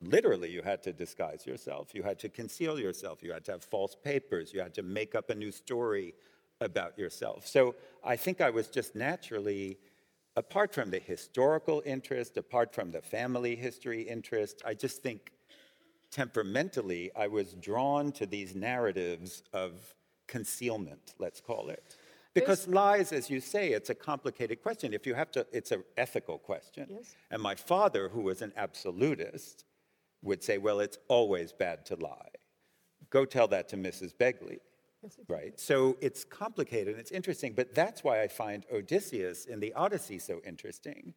literally, you had to disguise yourself. You had to conceal yourself. You had to have false papers. You had to make up a new story about yourself. So I think I was just naturally, apart from the historical interest, apart from the family history interest, I just think temperamentally I was drawn to these narratives of concealment, let's call it. Because lies, as you say, it's a complicated question. If you have to, it's an ethical question. Yes. And my father, who was an absolutist, would say, well, it's always bad to lie. Go tell that to Mrs. Begley. Yes, it- Right? So it's complicated and it's interesting, but that's why I find Odysseus in the Odyssey so interesting,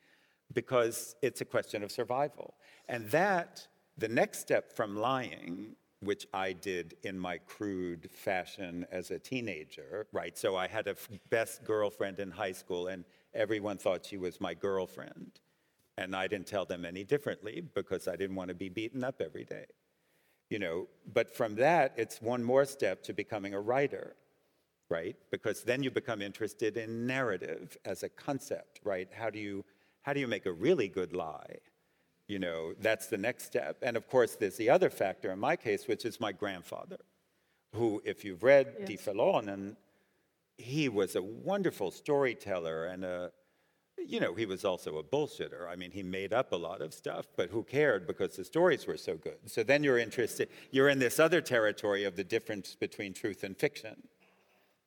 because it's a question of survival. And that, the next step from lying, which I did in my crude fashion as a teenager, right? So I had a f- best girlfriend in high school, and everyone thought she was my girlfriend. And I didn't tell them any differently because I didn't want to be beaten up every day you know but from that it's one more step to becoming a writer right because then you become interested in narrative as a concept right how do you how do you make a really good lie you know that's the next step and of course there's the other factor in my case which is my grandfather who if you've read Die Yes. Verlorenen, he was a wonderful storyteller and a you know, he was also a bullshitter. I mean, he made up a lot of stuff, but who cared because the stories were so good. So then you're interested, you're in this other territory of the difference between truth and fiction.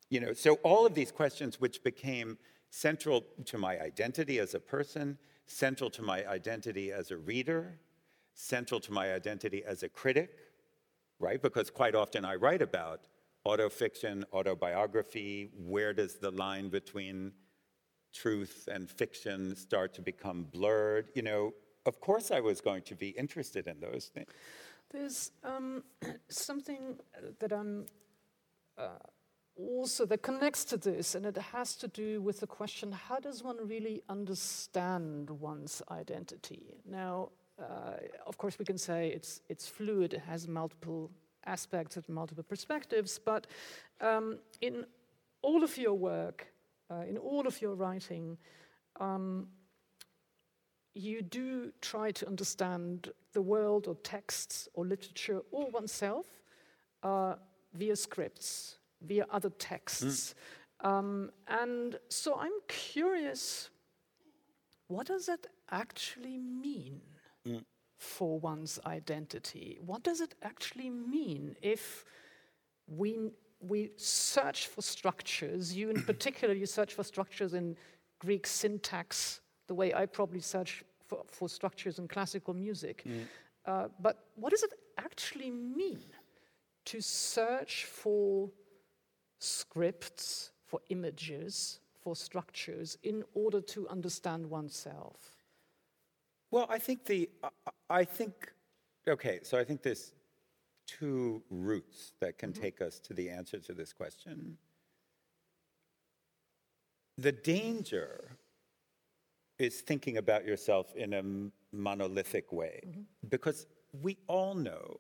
You know, so all of these questions which became central to my identity as a person, central to my identity as a reader, central to my identity as a critic, right? Because quite often I write about autofiction, autobiography, where does the line between truth and fiction start to become blurred? You know, of course I was going to be interested in those things. There's um, something that I'm uh, also that connects to this, and it has to do with the question: How does one really understand one's identity? Now, uh, of course, we can say it's it's fluid; it has multiple aspects and multiple perspectives. But um, in all of your work, uh, in all of your writing, um, you do try to understand the world or texts or literature or oneself uh, via scripts, via other texts. Um, and so I'm curious what does that actually mean for one's identity? What does it actually mean if we, we search for structures? You, in particular, you search for structures in Greek syntax, the way I probably search for, for structures in classical music. Uh, but what does it actually mean to search for scripts, for images, for structures in order to understand oneself? Well, I think the, I- think, okay, so I think there's two routes that can mm-hmm. take us to the answer to this question. The danger is thinking about yourself in a monolithic way mm-hmm. because we all know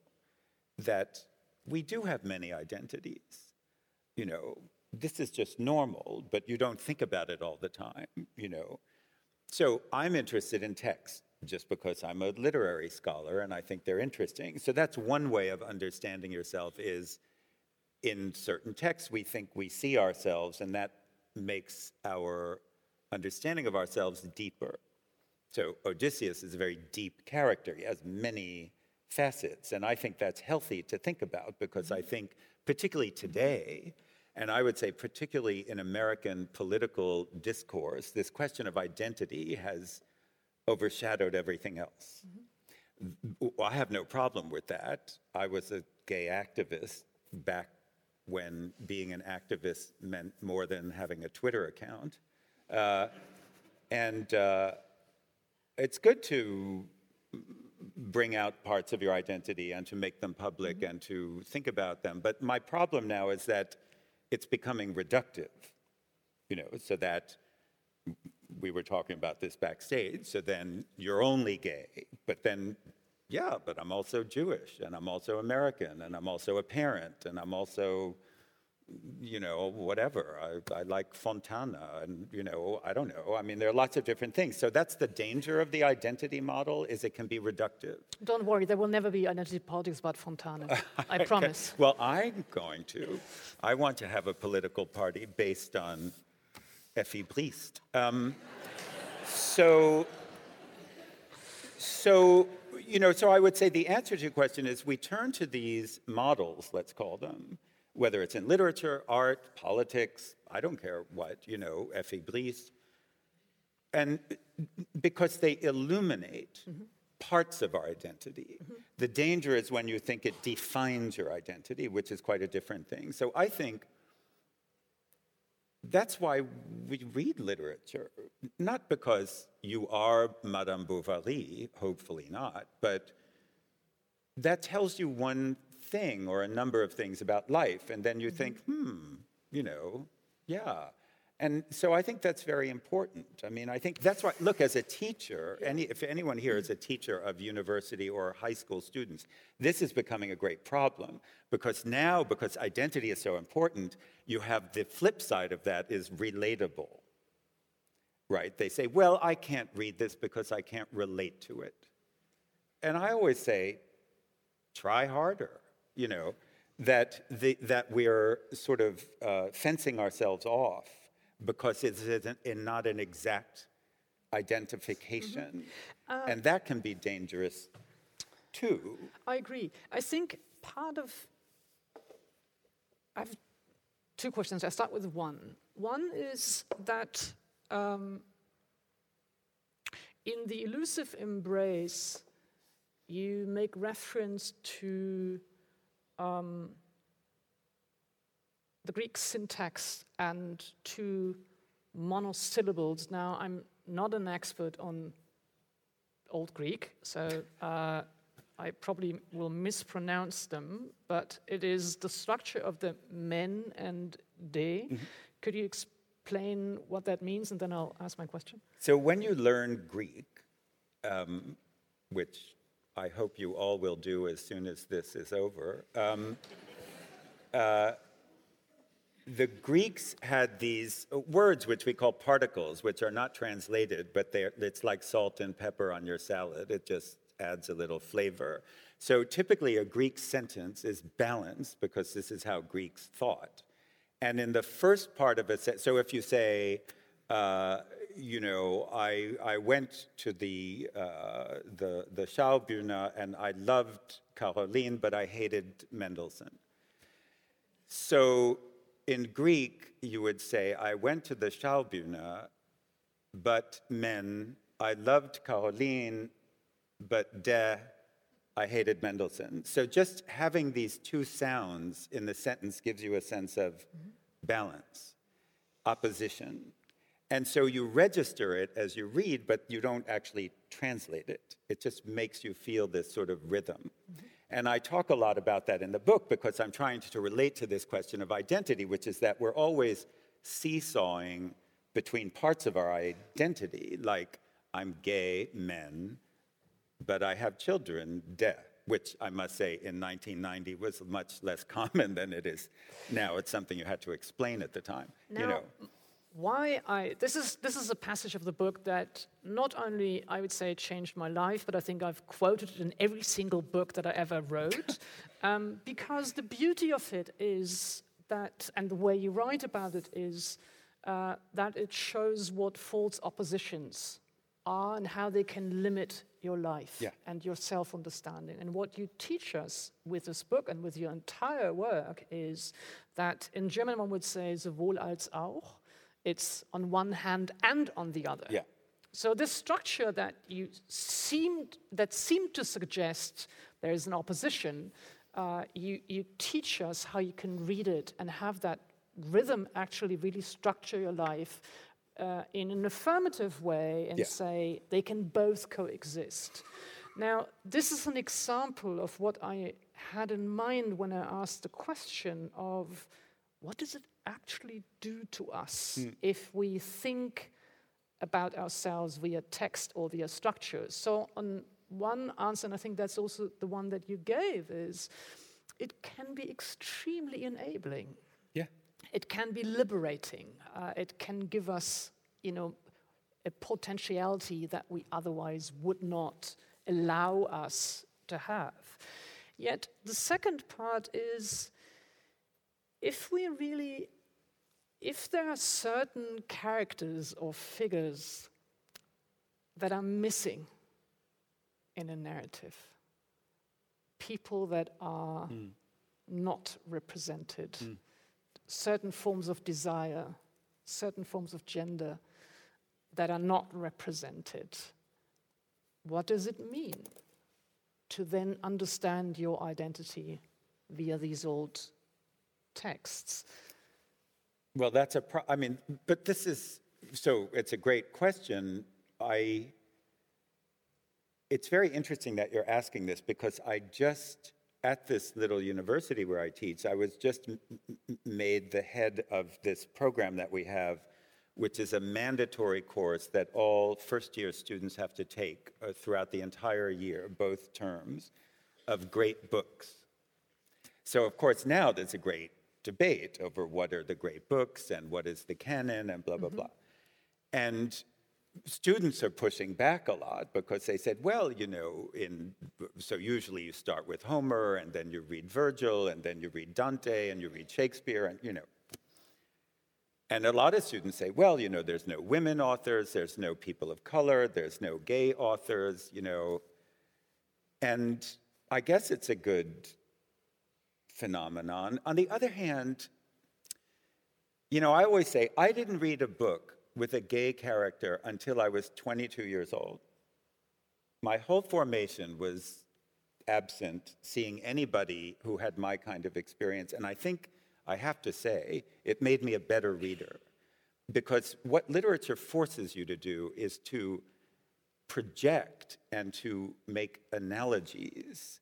that we do have many identities. You know, this is just normal, but you don't think about it all the time, you know. So I'm interested in text just because I'm a literary scholar and I think they're interesting. So that's one way of understanding yourself is in certain texts we think we see ourselves and that makes our understanding of ourselves deeper. So Odysseus is a very deep character. He has many facets, and I think that's healthy to think about because I mm-hmm. think, particularly today, and I would say particularly in American political discourse, this question of identity has overshadowed everything else. I have no problem with that. I was a gay activist back when being an activist meant more than having a Twitter account. Uh, and uh, it's good to bring out parts of your identity and to make them public mm-hmm. and to think about them. But my problem now is that it's becoming reductive, you know, so that we were talking about this backstage. So then you're only gay, but then, yeah, but I'm also Jewish and I'm also American and I'm also a parent and I'm also you know, whatever. I, I like Fontane, and you know, I don't know. I mean, there are lots of different things. So that's the danger of the identity model: is it can be reductive. Don't worry, there will never be identity politics about Fontane. I promise. Well, I'm going to. I want to have a political party based on Effi Briest. Um, so, so you know, so I would say the answer to your question is we turn to these models, let's call them, whether it's in literature, art, politics, I don't care what, you know, Effi Briest, and because they illuminate parts of our identity. The danger is when you think it defines your identity, which is quite a different thing. So I think that's why we read literature, not because you are Madame Bovary, hopefully not, but that tells you one thing or a number of things about life, and then you think, hmm, you know, yeah. And so I think that's very important. I mean, I think that's why, look, as a teacher, any, if anyone here is a teacher of university or high school students, this is becoming a great problem because now, because identity is so important, you have the flip side of that is relatable, right? They say, well, I can't read this because I can't relate to it. And I always say, try harder, you know, that, the, that we're sort of uh, fencing ourselves off because it isn't in not an exact identification. and that can be dangerous too. I agree. I think part of. I have two questions. I start with one. One is that um, in the elusive embrace, you make reference to um, the Greek syntax and two monosyllables. Now, I'm not an expert on Old Greek, so uh, I probably will mispronounce them, but it is the structure of the men and de. Could you explain what that means, and then I'll ask my question? So when you learn Greek, um, which I hope you all will do as soon as this is over, um, uh, the Greeks had these words which we call particles, which are not translated, but it's like salt and pepper on your salad. It just adds a little flavor. So typically, a Greek sentence is balanced because this is how Greeks thought. And in the first part of it, so if you say, uh, you know, I, I went to the, uh, the, the Schaubühne and I loved Carolin, but I hated Mendelsohn. So in Greek, you would say, I went to the Schaubühne, but men, I loved Carolin, but de, I hated Mendelsohn. So just having these two sounds in the sentence gives you a sense of balance, opposition. And so you register it as you read, but you don't actually translate it. It just makes you feel this sort of rhythm. Mm-hmm. And I talk a lot about that in the book because I'm trying to relate to this question of identity, which is that we're always seesawing between parts of our identity, like I'm gay men, but I have children, de, which I must say in 1990 was much less common than it is now. It's something you had to explain at the time. you know. Why I this is this is a passage of the book that not only I would say changed my life, but I think I've quoted it in every single book that I ever wrote, um, because the beauty of it is that, and the way you write about it is uh, that it shows what false oppositions are and how they can limit your life Yeah. and your self-understanding. And what you teach us with this book and with your entire work is that in German one would say sowohl als auch. It's on one hand and on the other. Yeah. So this structure that you seemed that seemed to suggest there is an opposition, uh, you you teach us how you can read it and have that rhythm actually really structure your life uh, in an affirmative way and Yeah. say they can both coexist. Now, this is an example of what I had in mind when I asked the question of what does it actually do to us if we think about ourselves via text or via structures. So, on one answer, and I think that's also the one that you gave, is it can be extremely enabling. Yeah. it can be liberating. Uh, it can give us, you know, a potentiality that we otherwise would not allow us to have. Yet the second part is if we really, if there are certain characters or figures that are missing in a narrative, people that are mm. not represented, mm. certain forms of desire, certain forms of gender that are not represented. What does it mean to then understand your identity via these old texts? Well, that's a pro- I mean, but this is so it's a great question. I it's very interesting that you're asking this because I just at this little university where I teach, I was just m- made the head of this program that we have which is a mandatory course that all first year students have to take uh, throughout the entire year, both terms, of great books. So, of course, now there's a great debate over what are the great books and what is the canon and blah, blah, mm-hmm. blah. And students are pushing back a lot because they said, well, you know, in so usually you start with Homer and then you read Virgil and then you read Dante and you read Shakespeare and you know and a lot of students say, well, you know, there's no women authors, there's no people of color, there's no gay authors, you know. And I guess it's a good phenomenon. On the other hand, you know, I always say, I didn't read a book with a gay character until I was 22 years old. My whole formation was absent seeing anybody who had my kind of experience. And I think I have to say, it made me a better reader. Because what literature forces you to do is to project and to make analogies.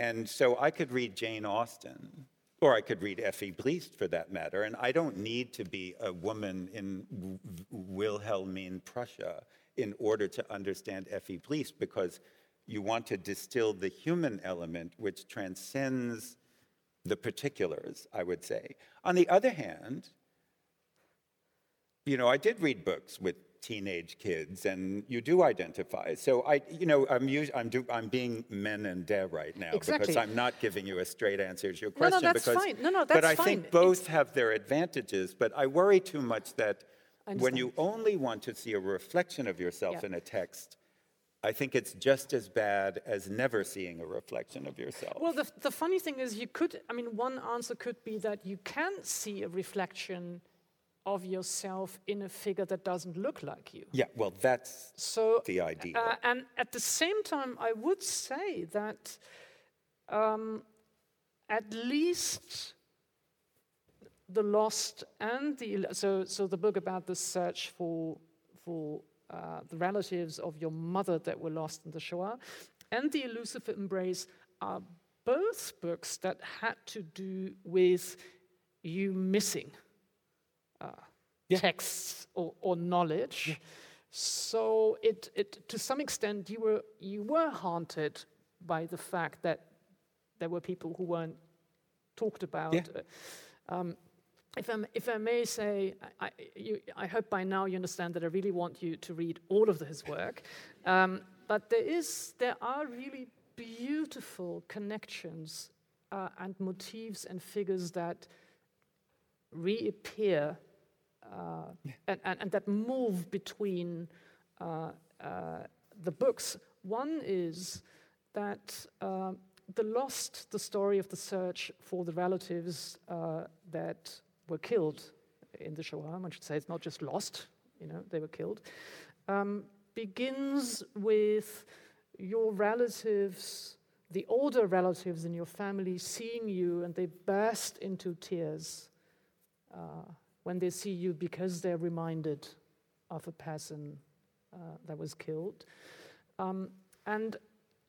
And so I could read Jane Austen, or I could read Effi Briest for that matter, and I don't need to be a woman in Wilhelmine Prussia in order to understand Effi Briest because you want to distill the human element which transcends the particulars, I would say. On the other hand, you know, I did read books with teenage kids, and you do identify. So I, you know, I'm us- I'm, do- I'm being men and de right now exactly. because I'm not giving you a straight answer to your question. No, no, that's because, fine. No, no, that's But I fine. think both it's... have their advantages. But I worry too much that when you only want to see a reflection of yourself yeah. in a text, I think it's just as bad as never seeing a reflection of yourself. Well, the, the funny thing is, you could, I mean, one answer could be that you can see a reflection of yourself in a figure that doesn't look like you. Yeah, well, that's so, the idea. Uh, and at the same time, I would say that um, at least the lost and the so so the book about the search for for uh, the relatives of your mother that were lost in the Shoah, and The Elusive Embrace are both books that had to do with you missing uh, yeah. texts or, or knowledge. Yeah. So it, it, to some extent, you were, you were haunted by the fact that there were people who weren't talked about. Yeah. Um, if, i if I may say, I, you, I, hope by now you understand that I really want you to read all of his work. Um, but there, is, there are really beautiful connections uh, and motifs and figures that reappear uh, yeah. and, and, and, that move between uh, uh the books. One is that uh, the lost, the story of the search for the relatives uh, that were killed in the Shoah, I should say it's not just lost, you know, they were killed, um, begins with your relatives, the older relatives in your family, seeing you and they burst into tears uh, when they see you because they're reminded of a person uh, that was killed. Um, and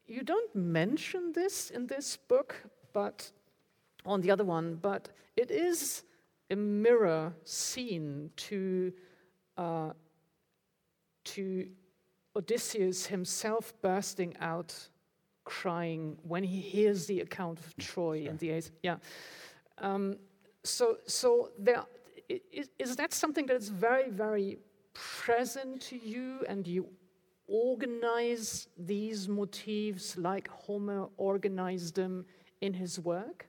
you don't mention this in this book, but on the other one, but it is a mirror scene to, uh, to Odysseus himself bursting out crying when he hears the account of Troy sure. in the eighth. Yeah. Um, so, so there, is, is that something that is very, very present to you and you organize these motifs like Homer organized them in his work?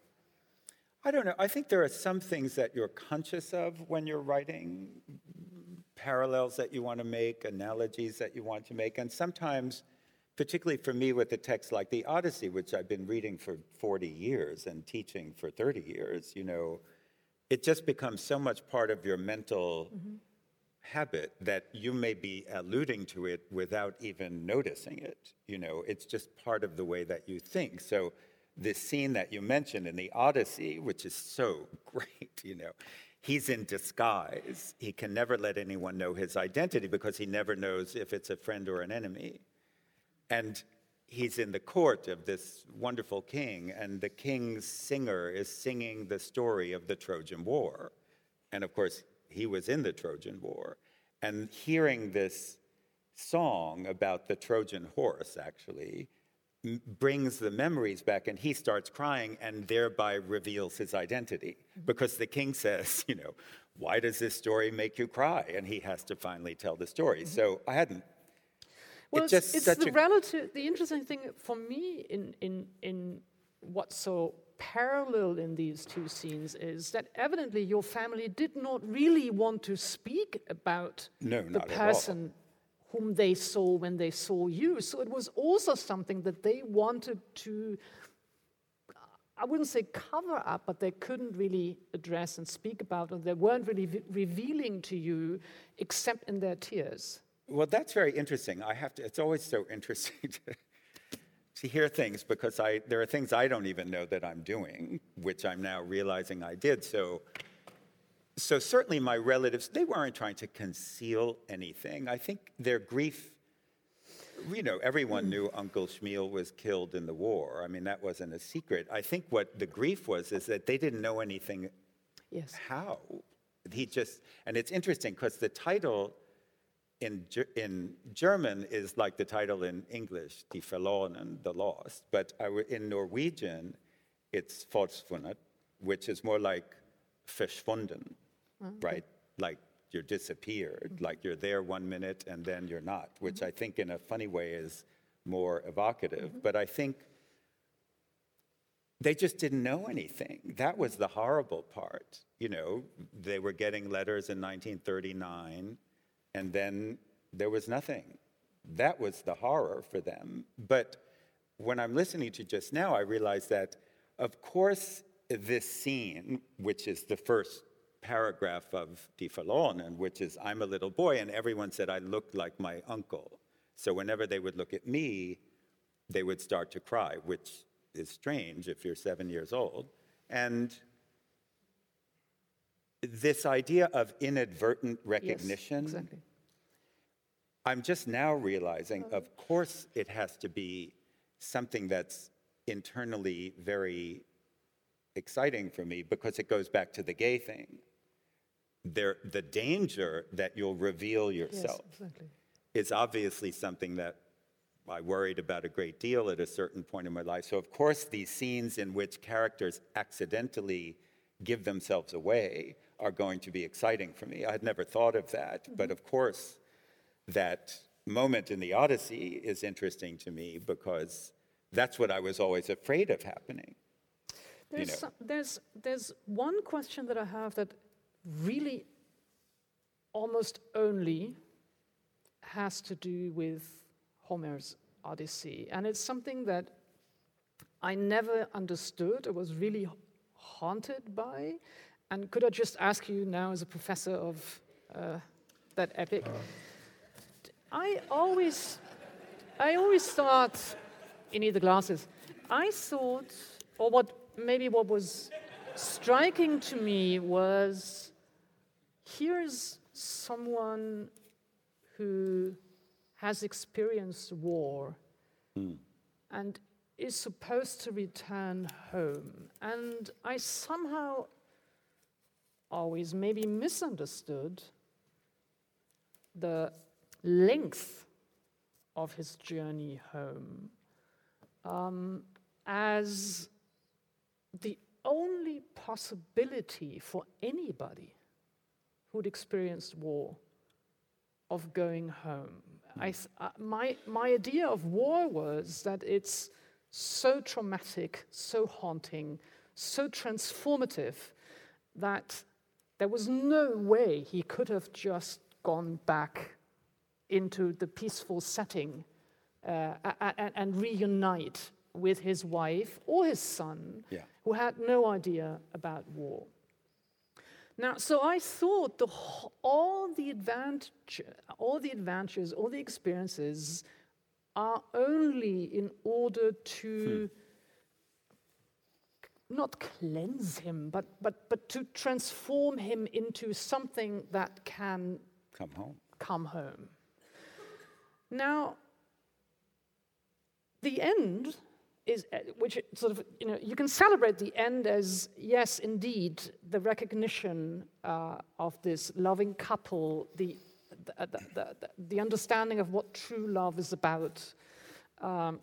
I don't know. I think there are some things that you're conscious of when you're writing, parallels that you want to make, analogies that you want to make. And sometimes, particularly for me with a text like the Odyssey, which I've been reading for 40 years and teaching for 30 years, you know, it just becomes so much part of your mental mm-hmm. habit that you may be alluding to it without even noticing it. You know, it's just part of the way that you think. So this scene that you mentioned in the Odyssey, which is so great, you know, he's in disguise. He can never let anyone know his identity because he never knows if it's a friend or an enemy. And he's in the court of this wonderful king, and the king's singer is singing the story of the Trojan War. And of course, he was in the Trojan War. And hearing this song about the Trojan horse, actually, m- brings the memories back, and he starts crying and thereby reveals his identity. Mm-hmm. Because the king says, you know, why does this story make you cry? And he has to finally tell the story. Mm-hmm. So I hadn't Well, it's it's, just it's such the relative. The interesting thing for me in in in what's so parallel in these two scenes is that evidently your family did not really want to speak about No, the not at all. person whom they saw when they saw you. So it was also something that they wanted to. I wouldn't say cover up, but they couldn't really address and speak about, and they weren't really v- revealing to you except in their tears. Well, that's very interesting. I have to, it's always so interesting to, to hear things because I, there are things I don't even know that I'm doing, which I'm now realizing I did. So, so certainly my relatives, they weren't trying to conceal anything. I think their grief, you know, everyone knew Uncle Shmuel was killed in the war. I mean, that wasn't a secret. I think what the grief was is that they didn't know anything Yes. how. He just, and it's interesting because the title in, in German is like the title in English, Die Verlorenen, the lost. But in Norwegian, it's Forsvunnet, which is more like verschwunden, mm. right? Like you're disappeared, like you're there one minute and then you're not, which mm-hmm. I think in a funny way is more evocative. Mm-hmm. But I think they just didn't know anything. That was the horrible part. You know, they were getting letters in 1939, and then there was nothing. That was the horror for them. But when I'm listening to just now, I realize that, of course, this scene, which is the first paragraph of Die Verlorenen, which is I'm a little boy, and everyone said I looked like my uncle. So whenever they would look at me, they would start to cry, which is strange if you're seven years old. And this idea of inadvertent recognition, Yes, exactly. I'm just now realizing, um. of course, it has to be something that's internally very exciting for me because it goes back to the gay thing. There, the danger that you'll reveal yourself Yes, exactly. is obviously something that I worried about a great deal at a certain point in my life. So, of course, these scenes in which characters accidentally give themselves away are going to be exciting for me. I had never thought of that, but mm-hmm. of course, that moment in the Odyssey is interesting to me because that's what I was always afraid of happening. There's, know. some, there's, there's one question that I have that really almost only has to do with Homer's Odyssey. And it's something that I never understood, I was really haunted by. And could I just ask you now, as a professor of uh, that epic, I always, I always thought, you need the glasses. I thought, or what maybe what was striking to me was here's someone who has experienced war and is supposed to return home. And I somehow always maybe misunderstood the length of his journey home um, as the only possibility for anybody who'd experienced war of going home. I, uh, my, my idea of war was that it's so traumatic, so haunting, so transformative that there was no way he could have just gone back into the peaceful setting uh, and, and reunite with his wife or his son, Yeah. who had no idea about war. Now, so I thought the, all the advantage, all the adventures, all the experiences are only in order to not cleanse him, but, but, but to transform him into something that can Come home. come home. Now, the end is, uh, which sort of, you know, you can celebrate the end as, yes, indeed, the recognition uh, of this loving couple, the, the, the, the, the understanding of what true love is about, um,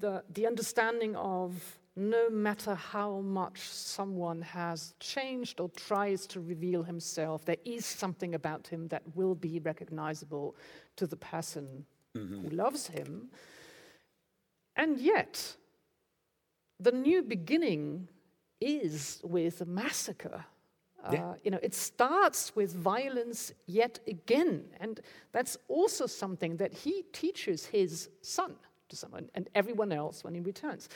the, the, understanding of no matter how much someone has changed or tries to reveal himself, there is something about him that will be recognizable to the person who loves him. And yet, the new beginning is with a massacre. Yeah. Uh, you know, it starts with violence yet again, and that's also something that he teaches his son to someone and everyone else when he returns.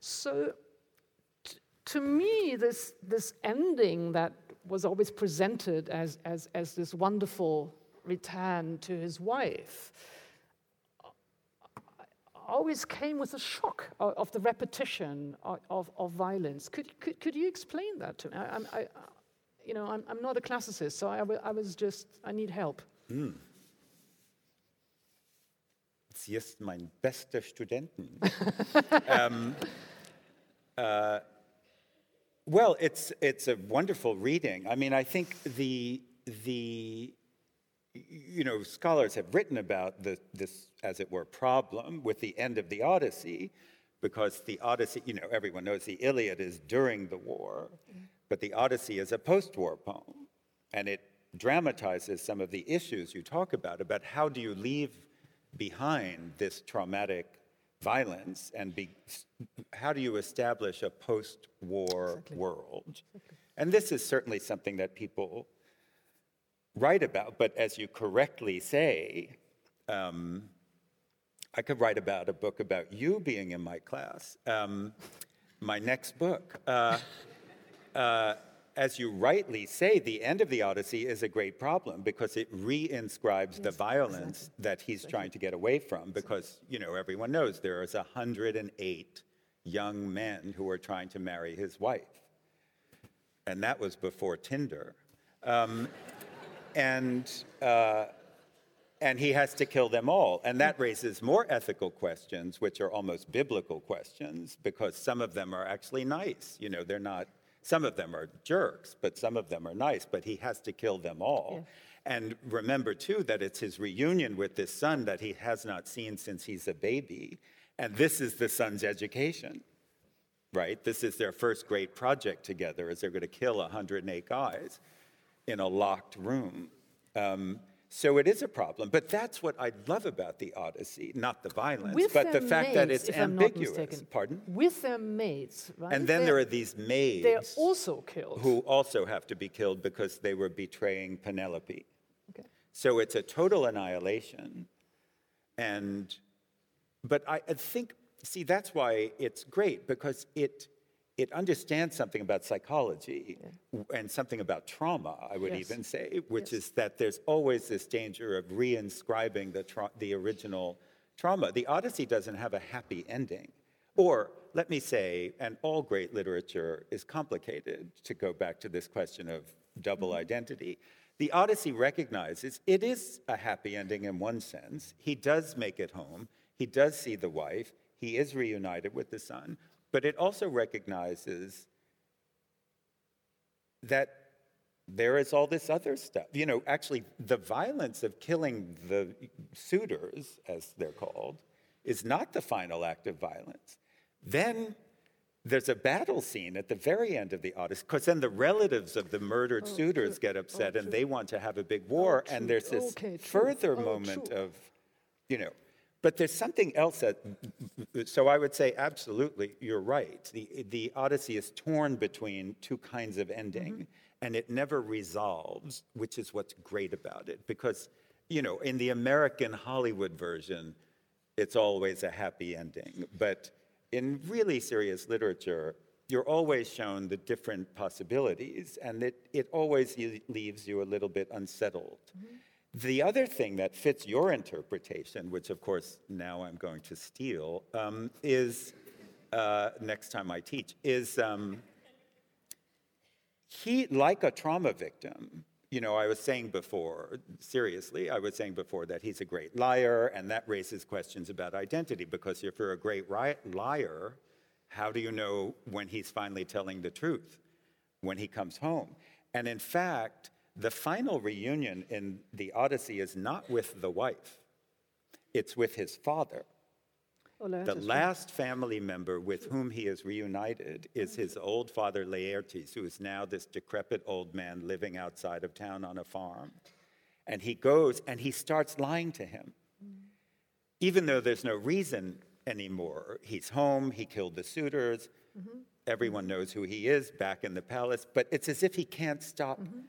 So, t- to me, this this ending that was always presented as as as this wonderful return to his wife uh, always came with a shock of, of the repetition of, of, of violence. Could, could, could you explain that to me? I, I'm- I, you know, I'm, I'm not a classicist, so I, I was just, I need help. Hmm. Sie ist mein bester Studenten. um, uh, well, it's, it's a wonderful reading. I mean, I think the, the you know, scholars have written about the, this, as it were, problem with the end of the Odyssey, because the Odyssey, you know, everyone knows the Iliad is during the war, but the Odyssey is a post war poem, and it dramatizes some of the issues you talk about, about how do you leave behind this traumatic violence and be, how do you establish a post war world? And this is certainly something that people write about, but as you correctly say, um, I could write about a book about you being in my class. Um, my next book. Uh, uh, as you rightly say, the end of the Odyssey is a great problem because it re-inscribes the violence that he's trying to get away from. Because you know everyone knows there is 108 young men who are trying to marry his wife, and that was before Tinder. Um, and uh, and he has to kill them all. And that raises more ethical questions, which are almost biblical questions, because some of them are actually nice. You know, they're not, some of them are jerks, but some of them are nice, but he has to kill them all. And remember, too, that it's his reunion with this son that he has not seen since he's a baby. And this is the son's education, right? This is their first great project together, is they're going to kill 108 guys in a locked room. Um, so it is a problem, but that's what I love about the Odyssey, not the violence, With but the fact that it's if I'm not ambiguous. Pardon? With their maids, right? And then They're- there are these maids. They're also killed. who also have to be killed because they were betraying Penelope. Okay. So it's a total annihilation. And, but I, I think, see, that's why it's great because it, it understands something about psychology w- and something about trauma, I would Yes. even say, which is that there's always this danger of reinscribing the, tra- the original trauma. The Odyssey doesn't have a happy ending. Or, let me say, and all great literature is complicated, to go back to this question of double mm-hmm. identity. The Odyssey recognizes it is a happy ending in one sense. He does make it home, he does see the wife, he is reunited with the son, but it also recognizes that there is all this other stuff. You know, actually, the violence of killing the suitors, as they're called, is not the final act of violence. Then there's a battle scene at the very end of the Odyssey, because then the relatives of the murdered suitors get upset and they want to have a big war. and there's this Okay, further Oh, moment true. of, you know, but there's something else that, so I would say absolutely, you're right. The, the Odyssey is torn between two kinds of ending mm-hmm. and it never resolves, which is what's great about it. Because, you know, in the American Hollywood version, it's always a happy ending. But in really serious literature, you're always shown the different possibilities, and it, it always leaves you a little bit unsettled. Mm-hmm. The other thing that fits your interpretation, which of course now I'm going to steal, um, is uh, next time I teach, is um, he, like a trauma victim, you know, I was saying before, seriously, I was saying before that he's a great liar, and that raises questions about identity because if you're a great ri- liar, how do you know when he's finally telling the truth? When he comes home. And in fact, the final reunion in the Odyssey is not with the wife, it's with his father. The last family member with whom he is reunited is his old father Laertes, who is now this decrepit old man living outside of town on a farm. And he goes and he starts lying to him. Even though there's no reason anymore. He's home, he killed the suitors, mm-hmm. everyone knows who he is back in the palace, but it's as if he can't stop mm-hmm.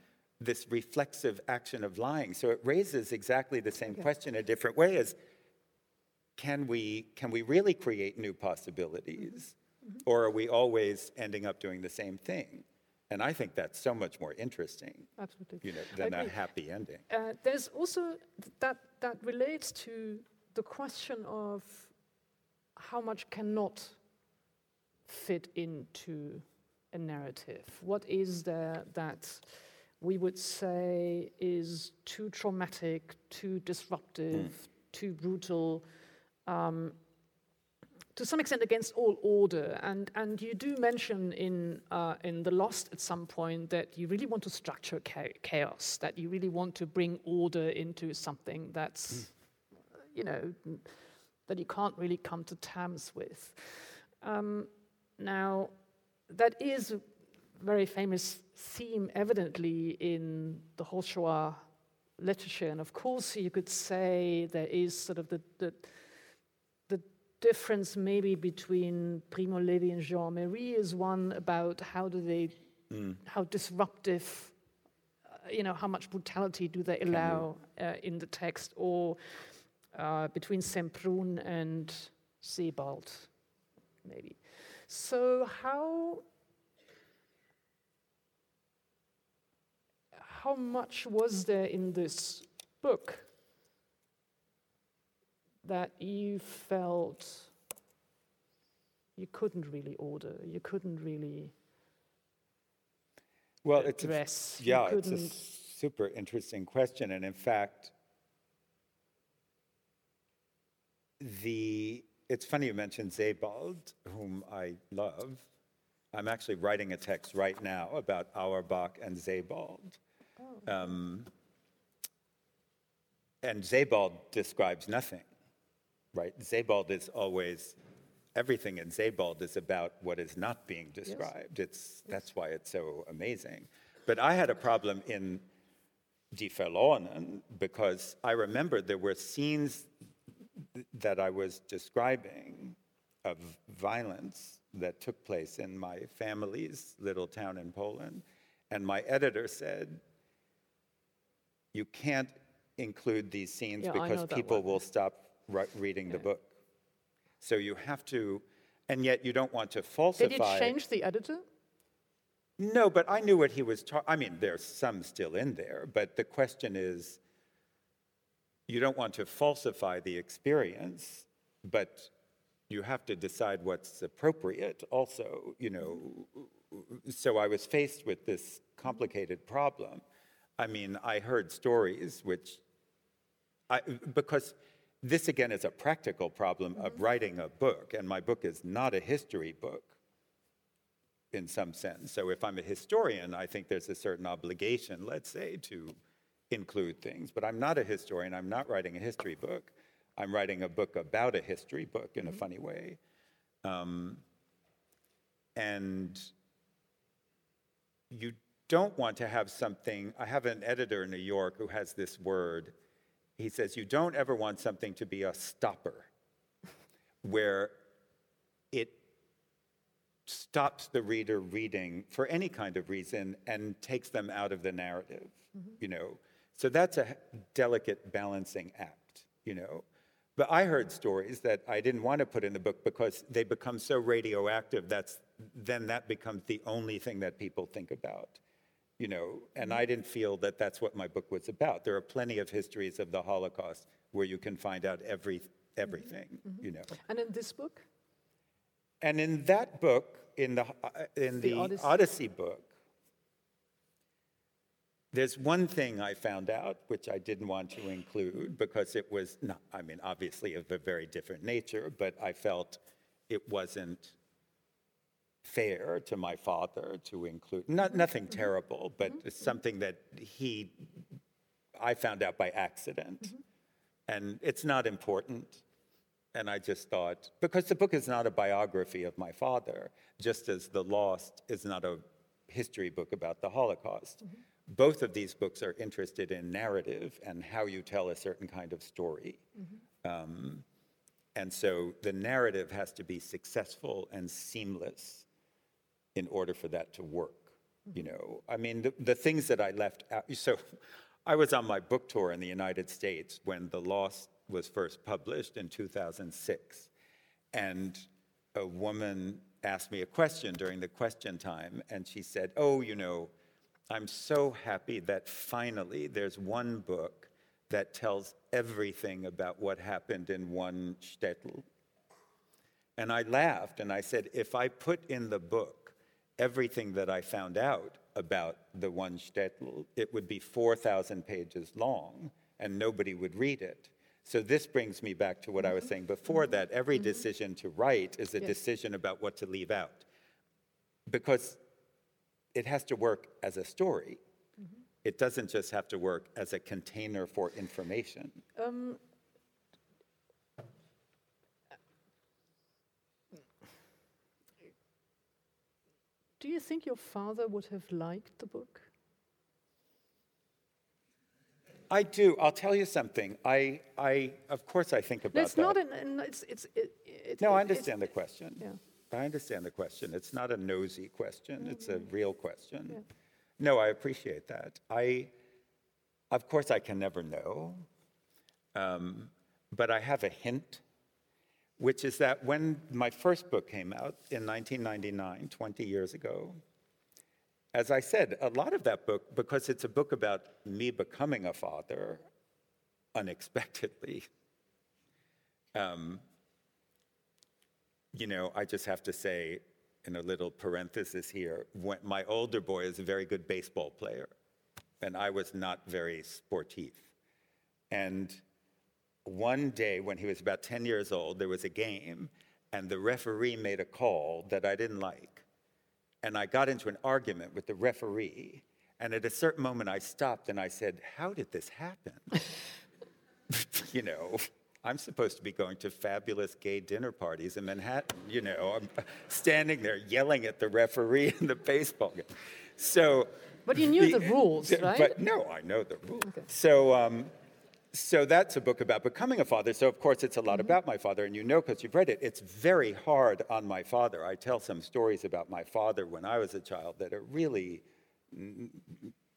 This reflexive action of lying. So it raises exactly the same question a different way as can we, can we really create new possibilities? Or are we always ending up doing the same thing? And I think that's so much more interesting, Absolutely. you know, than a happy ending. Uh, there's also th- that that relates to the question of how much cannot fit into a narrative. What is there that we would say is too traumatic, too disruptive, too brutal? Um, to some extent against all order. And, and you do mention in, uh, in The Lost at some point that you really want to structure chaos, that you really want to bring order into something that's, you know, that you can't really come to terms with. Um, now, that is very famous theme, evidently, in the whole Shoah literature. And of course, you could say there is sort of the, the the difference maybe between Primo Levi and Jean Améry is one about how do they, how disruptive, uh, you know, how much brutality do they allow uh, in the text, or uh, between Semprún and Sebald, maybe. So how how much was there in this book that you felt you couldn't really order, you couldn't really Well, it's a, address, yeah, it's a super interesting question. And in fact, the it's funny you mentioned Sebald, whom I love. I'm actually writing a text right now about Auerbach and Sebald. Um, and Sebald describes nothing, right? Sebald is always, everything in Sebald is about what is not being described. It's, that's why it's so amazing. But I had a problem in Die Verlorenen because I remember there were scenes th- that I was describing of violence that took place in my family's little town in Poland. And my editor said, you can't include these scenes Yeah, because people will stop ri- reading the book. So you have to, and yet you don't want to falsify. Did it change the editor? No, but I knew what he was talking. I mean, there's some still in there, but the question is, you don't want to falsify the experience, but you have to decide what's appropriate also, you know. So I was faced with this complicated problem. I mean, I heard stories which I, because this again is a practical problem of writing a book, and my book is not a history book in some sense. So if I'm a historian, I think there's a certain obligation, let's say, to include things. But I'm not a historian. I'm not writing a history book. I'm writing a book about a history book in a funny way. Um, And you don't want to have something. I have an editor in New York who has this word. He says, You don't ever want something to be a stopper, where it stops the reader reading for any kind of reason and takes them out of the narrative, mm-hmm. you know. So that's a delicate balancing act, you know. But I heard stories that I didn't want to put in the book because they become so radioactive that's then that becomes the only thing that people think about. You know, and mm-hmm. I didn't feel that that's what my book was about. There are plenty of histories of the Holocaust where you can find out every everything, mm-hmm. Mm-hmm. you know. And in this book? And in that book, in the, uh, in The the Odyssey. Odyssey. book, there's one thing I found out which I didn't want to include because it was not, I mean, obviously of a very different nature, but I felt it wasn't fair to my father to include, not, nothing mm-hmm. terrible, but mm-hmm. it's something that he, I found out by accident. Mm-hmm. And it's not important. And I just thought, because the book is not a biography of my father, just as The Lost is not a history book about the Holocaust. Both of these books are interested in narrative and how you tell a certain kind of story. Um, and so the narrative has to be successful and seamless in order for that to work. You know, I mean, the, the things that I left out. So I was on my book tour in the United States when The Lost was first published in 2006. And a woman asked me a question during the question time, and she said, Oh, you know, I'm so happy that finally there's one book that tells everything about what happened in one shtetl. And I laughed and I said, if I put in the book everything that I found out about the one shtetl, it would be 4,000 pages long and nobody would read it. So this brings me back to what I was mm-hmm. saying before that every mm-hmm. decision to write is a Yes. decision about what to leave out. Because it has to work as a story. Mm-hmm. It doesn't just have to work as a container for information. Um, do you think your father would have liked the book? I do. I'll tell you something. I, I, of course, I think about it's that. not an. it's, it's, it, it, no, I it- understand the question. yeah. I understand the question. It's not a nosy question. It's a real question. Yeah. No, I appreciate that. I, of course, I can never know, um, but I have a hint, which is that when my first book came out in 1999, 20 years ago, as I said, a lot of that book, because it's a book about me becoming a father unexpectedly, um, you know, I just have to say, in a little parenthesis here, when, my older boy is a very good baseball player, and I was not very sportive. And one day, when he was about 10 years old, there was a game, and the referee made a call that I didn't like. And I got into an argument with the referee, and at a certain moment, I stopped and I said, How did this happen? you know, I'm supposed to be going to fabulous gay dinner parties in Manhattan. You know, I'm standing there yelling at the referee in the baseball game. So, But you knew the rules, right? But no, I know the rules. So, um, so that's a book about becoming a father. So, of course, it's a Mm-hmm. lot about my father, and you know because you've read it, it's very hard on my father. I tell some stories about my father when I was a child that are really mm,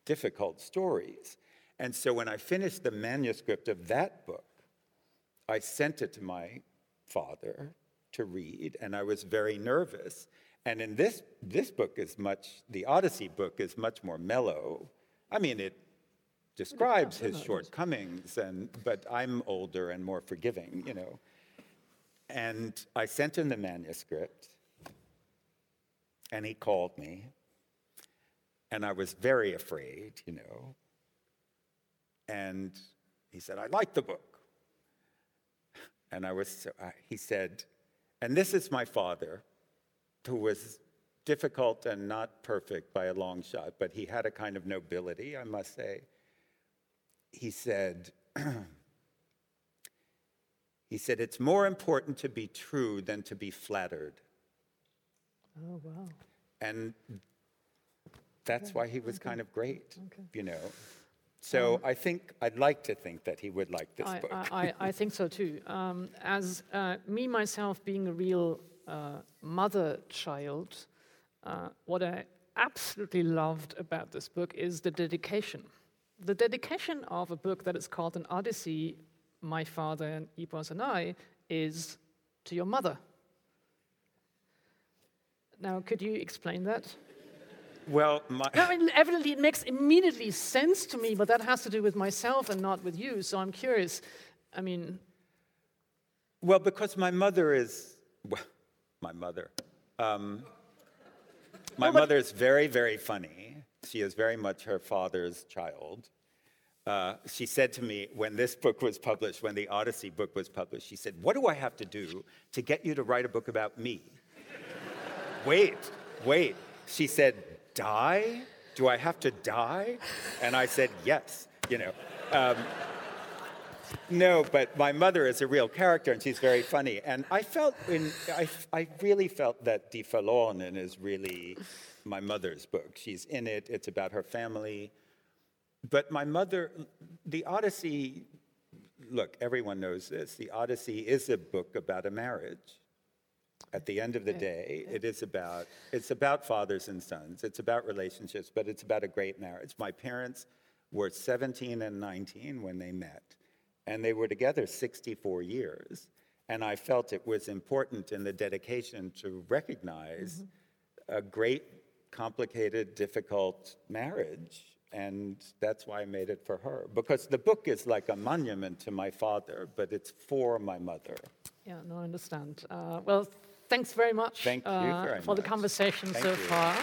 difficult stories. And so, when I finished the manuscript of that book, I sent it to my father to read, and I was very nervous. And in this, this book is much, the Odyssey book is much more mellow. I mean, it describes his shortcomings, and, but I'm older and more forgiving, you know. And I sent him the manuscript, and he called me, and I was very afraid, you know. And he said, I like the book. And I was, so, I he said, and this is my father, who was difficult and not perfect by a long shot, but he had a kind of nobility, I must say. He said, he said, it's more important to be true than to be flattered. Oh, wow. And that's why he was kind of great, you know. So I think, I'd like to think that he would like this I, book. I, I, I think so too. Um, as uh, me myself being a real uh, mother child, uh, what I absolutely loved about this book is the dedication. The dedication of a book that is called an Odyssey, My Father and Epos and I, is to your mother. Now, could you explain that? Well, my, No, I mean, evidently it makes immediately sense to me, but that has to do with myself and not with you. So I'm curious. I mean, well, because my mother is, well, my mother. Um, my Well, mother is very, very funny. She is very much her father's child. Uh, she said to me when this book was published, when the Odyssey book was published, she said, What do I have to do to get you to write a book about me? wait, wait. She said, Die? Do I have to die? And I said, Yes, you know. Um, no, but my mother is a real character and she's very funny. And I felt, in, I, I really felt that Die Verlorenen is really my mother's book. She's in it, it's about her family. But my mother, the Odyssey, look, everyone knows this. The Odyssey is a book about a marriage. At the end of the day, it is about it's about fathers and sons. It's about relationships, but it's about a great marriage. My parents were 17 and 19 when they met, and they were together 64 years. And I felt it was important in the dedication to recognize mm-hmm. a great, complicated, difficult marriage. And that's why I made it for her. Because the book is like a monument to my father, but it's for my mother. yeah, no, I understand. Uh, well, thanks very much Thank you uh, very for the conversation Thank so you. far.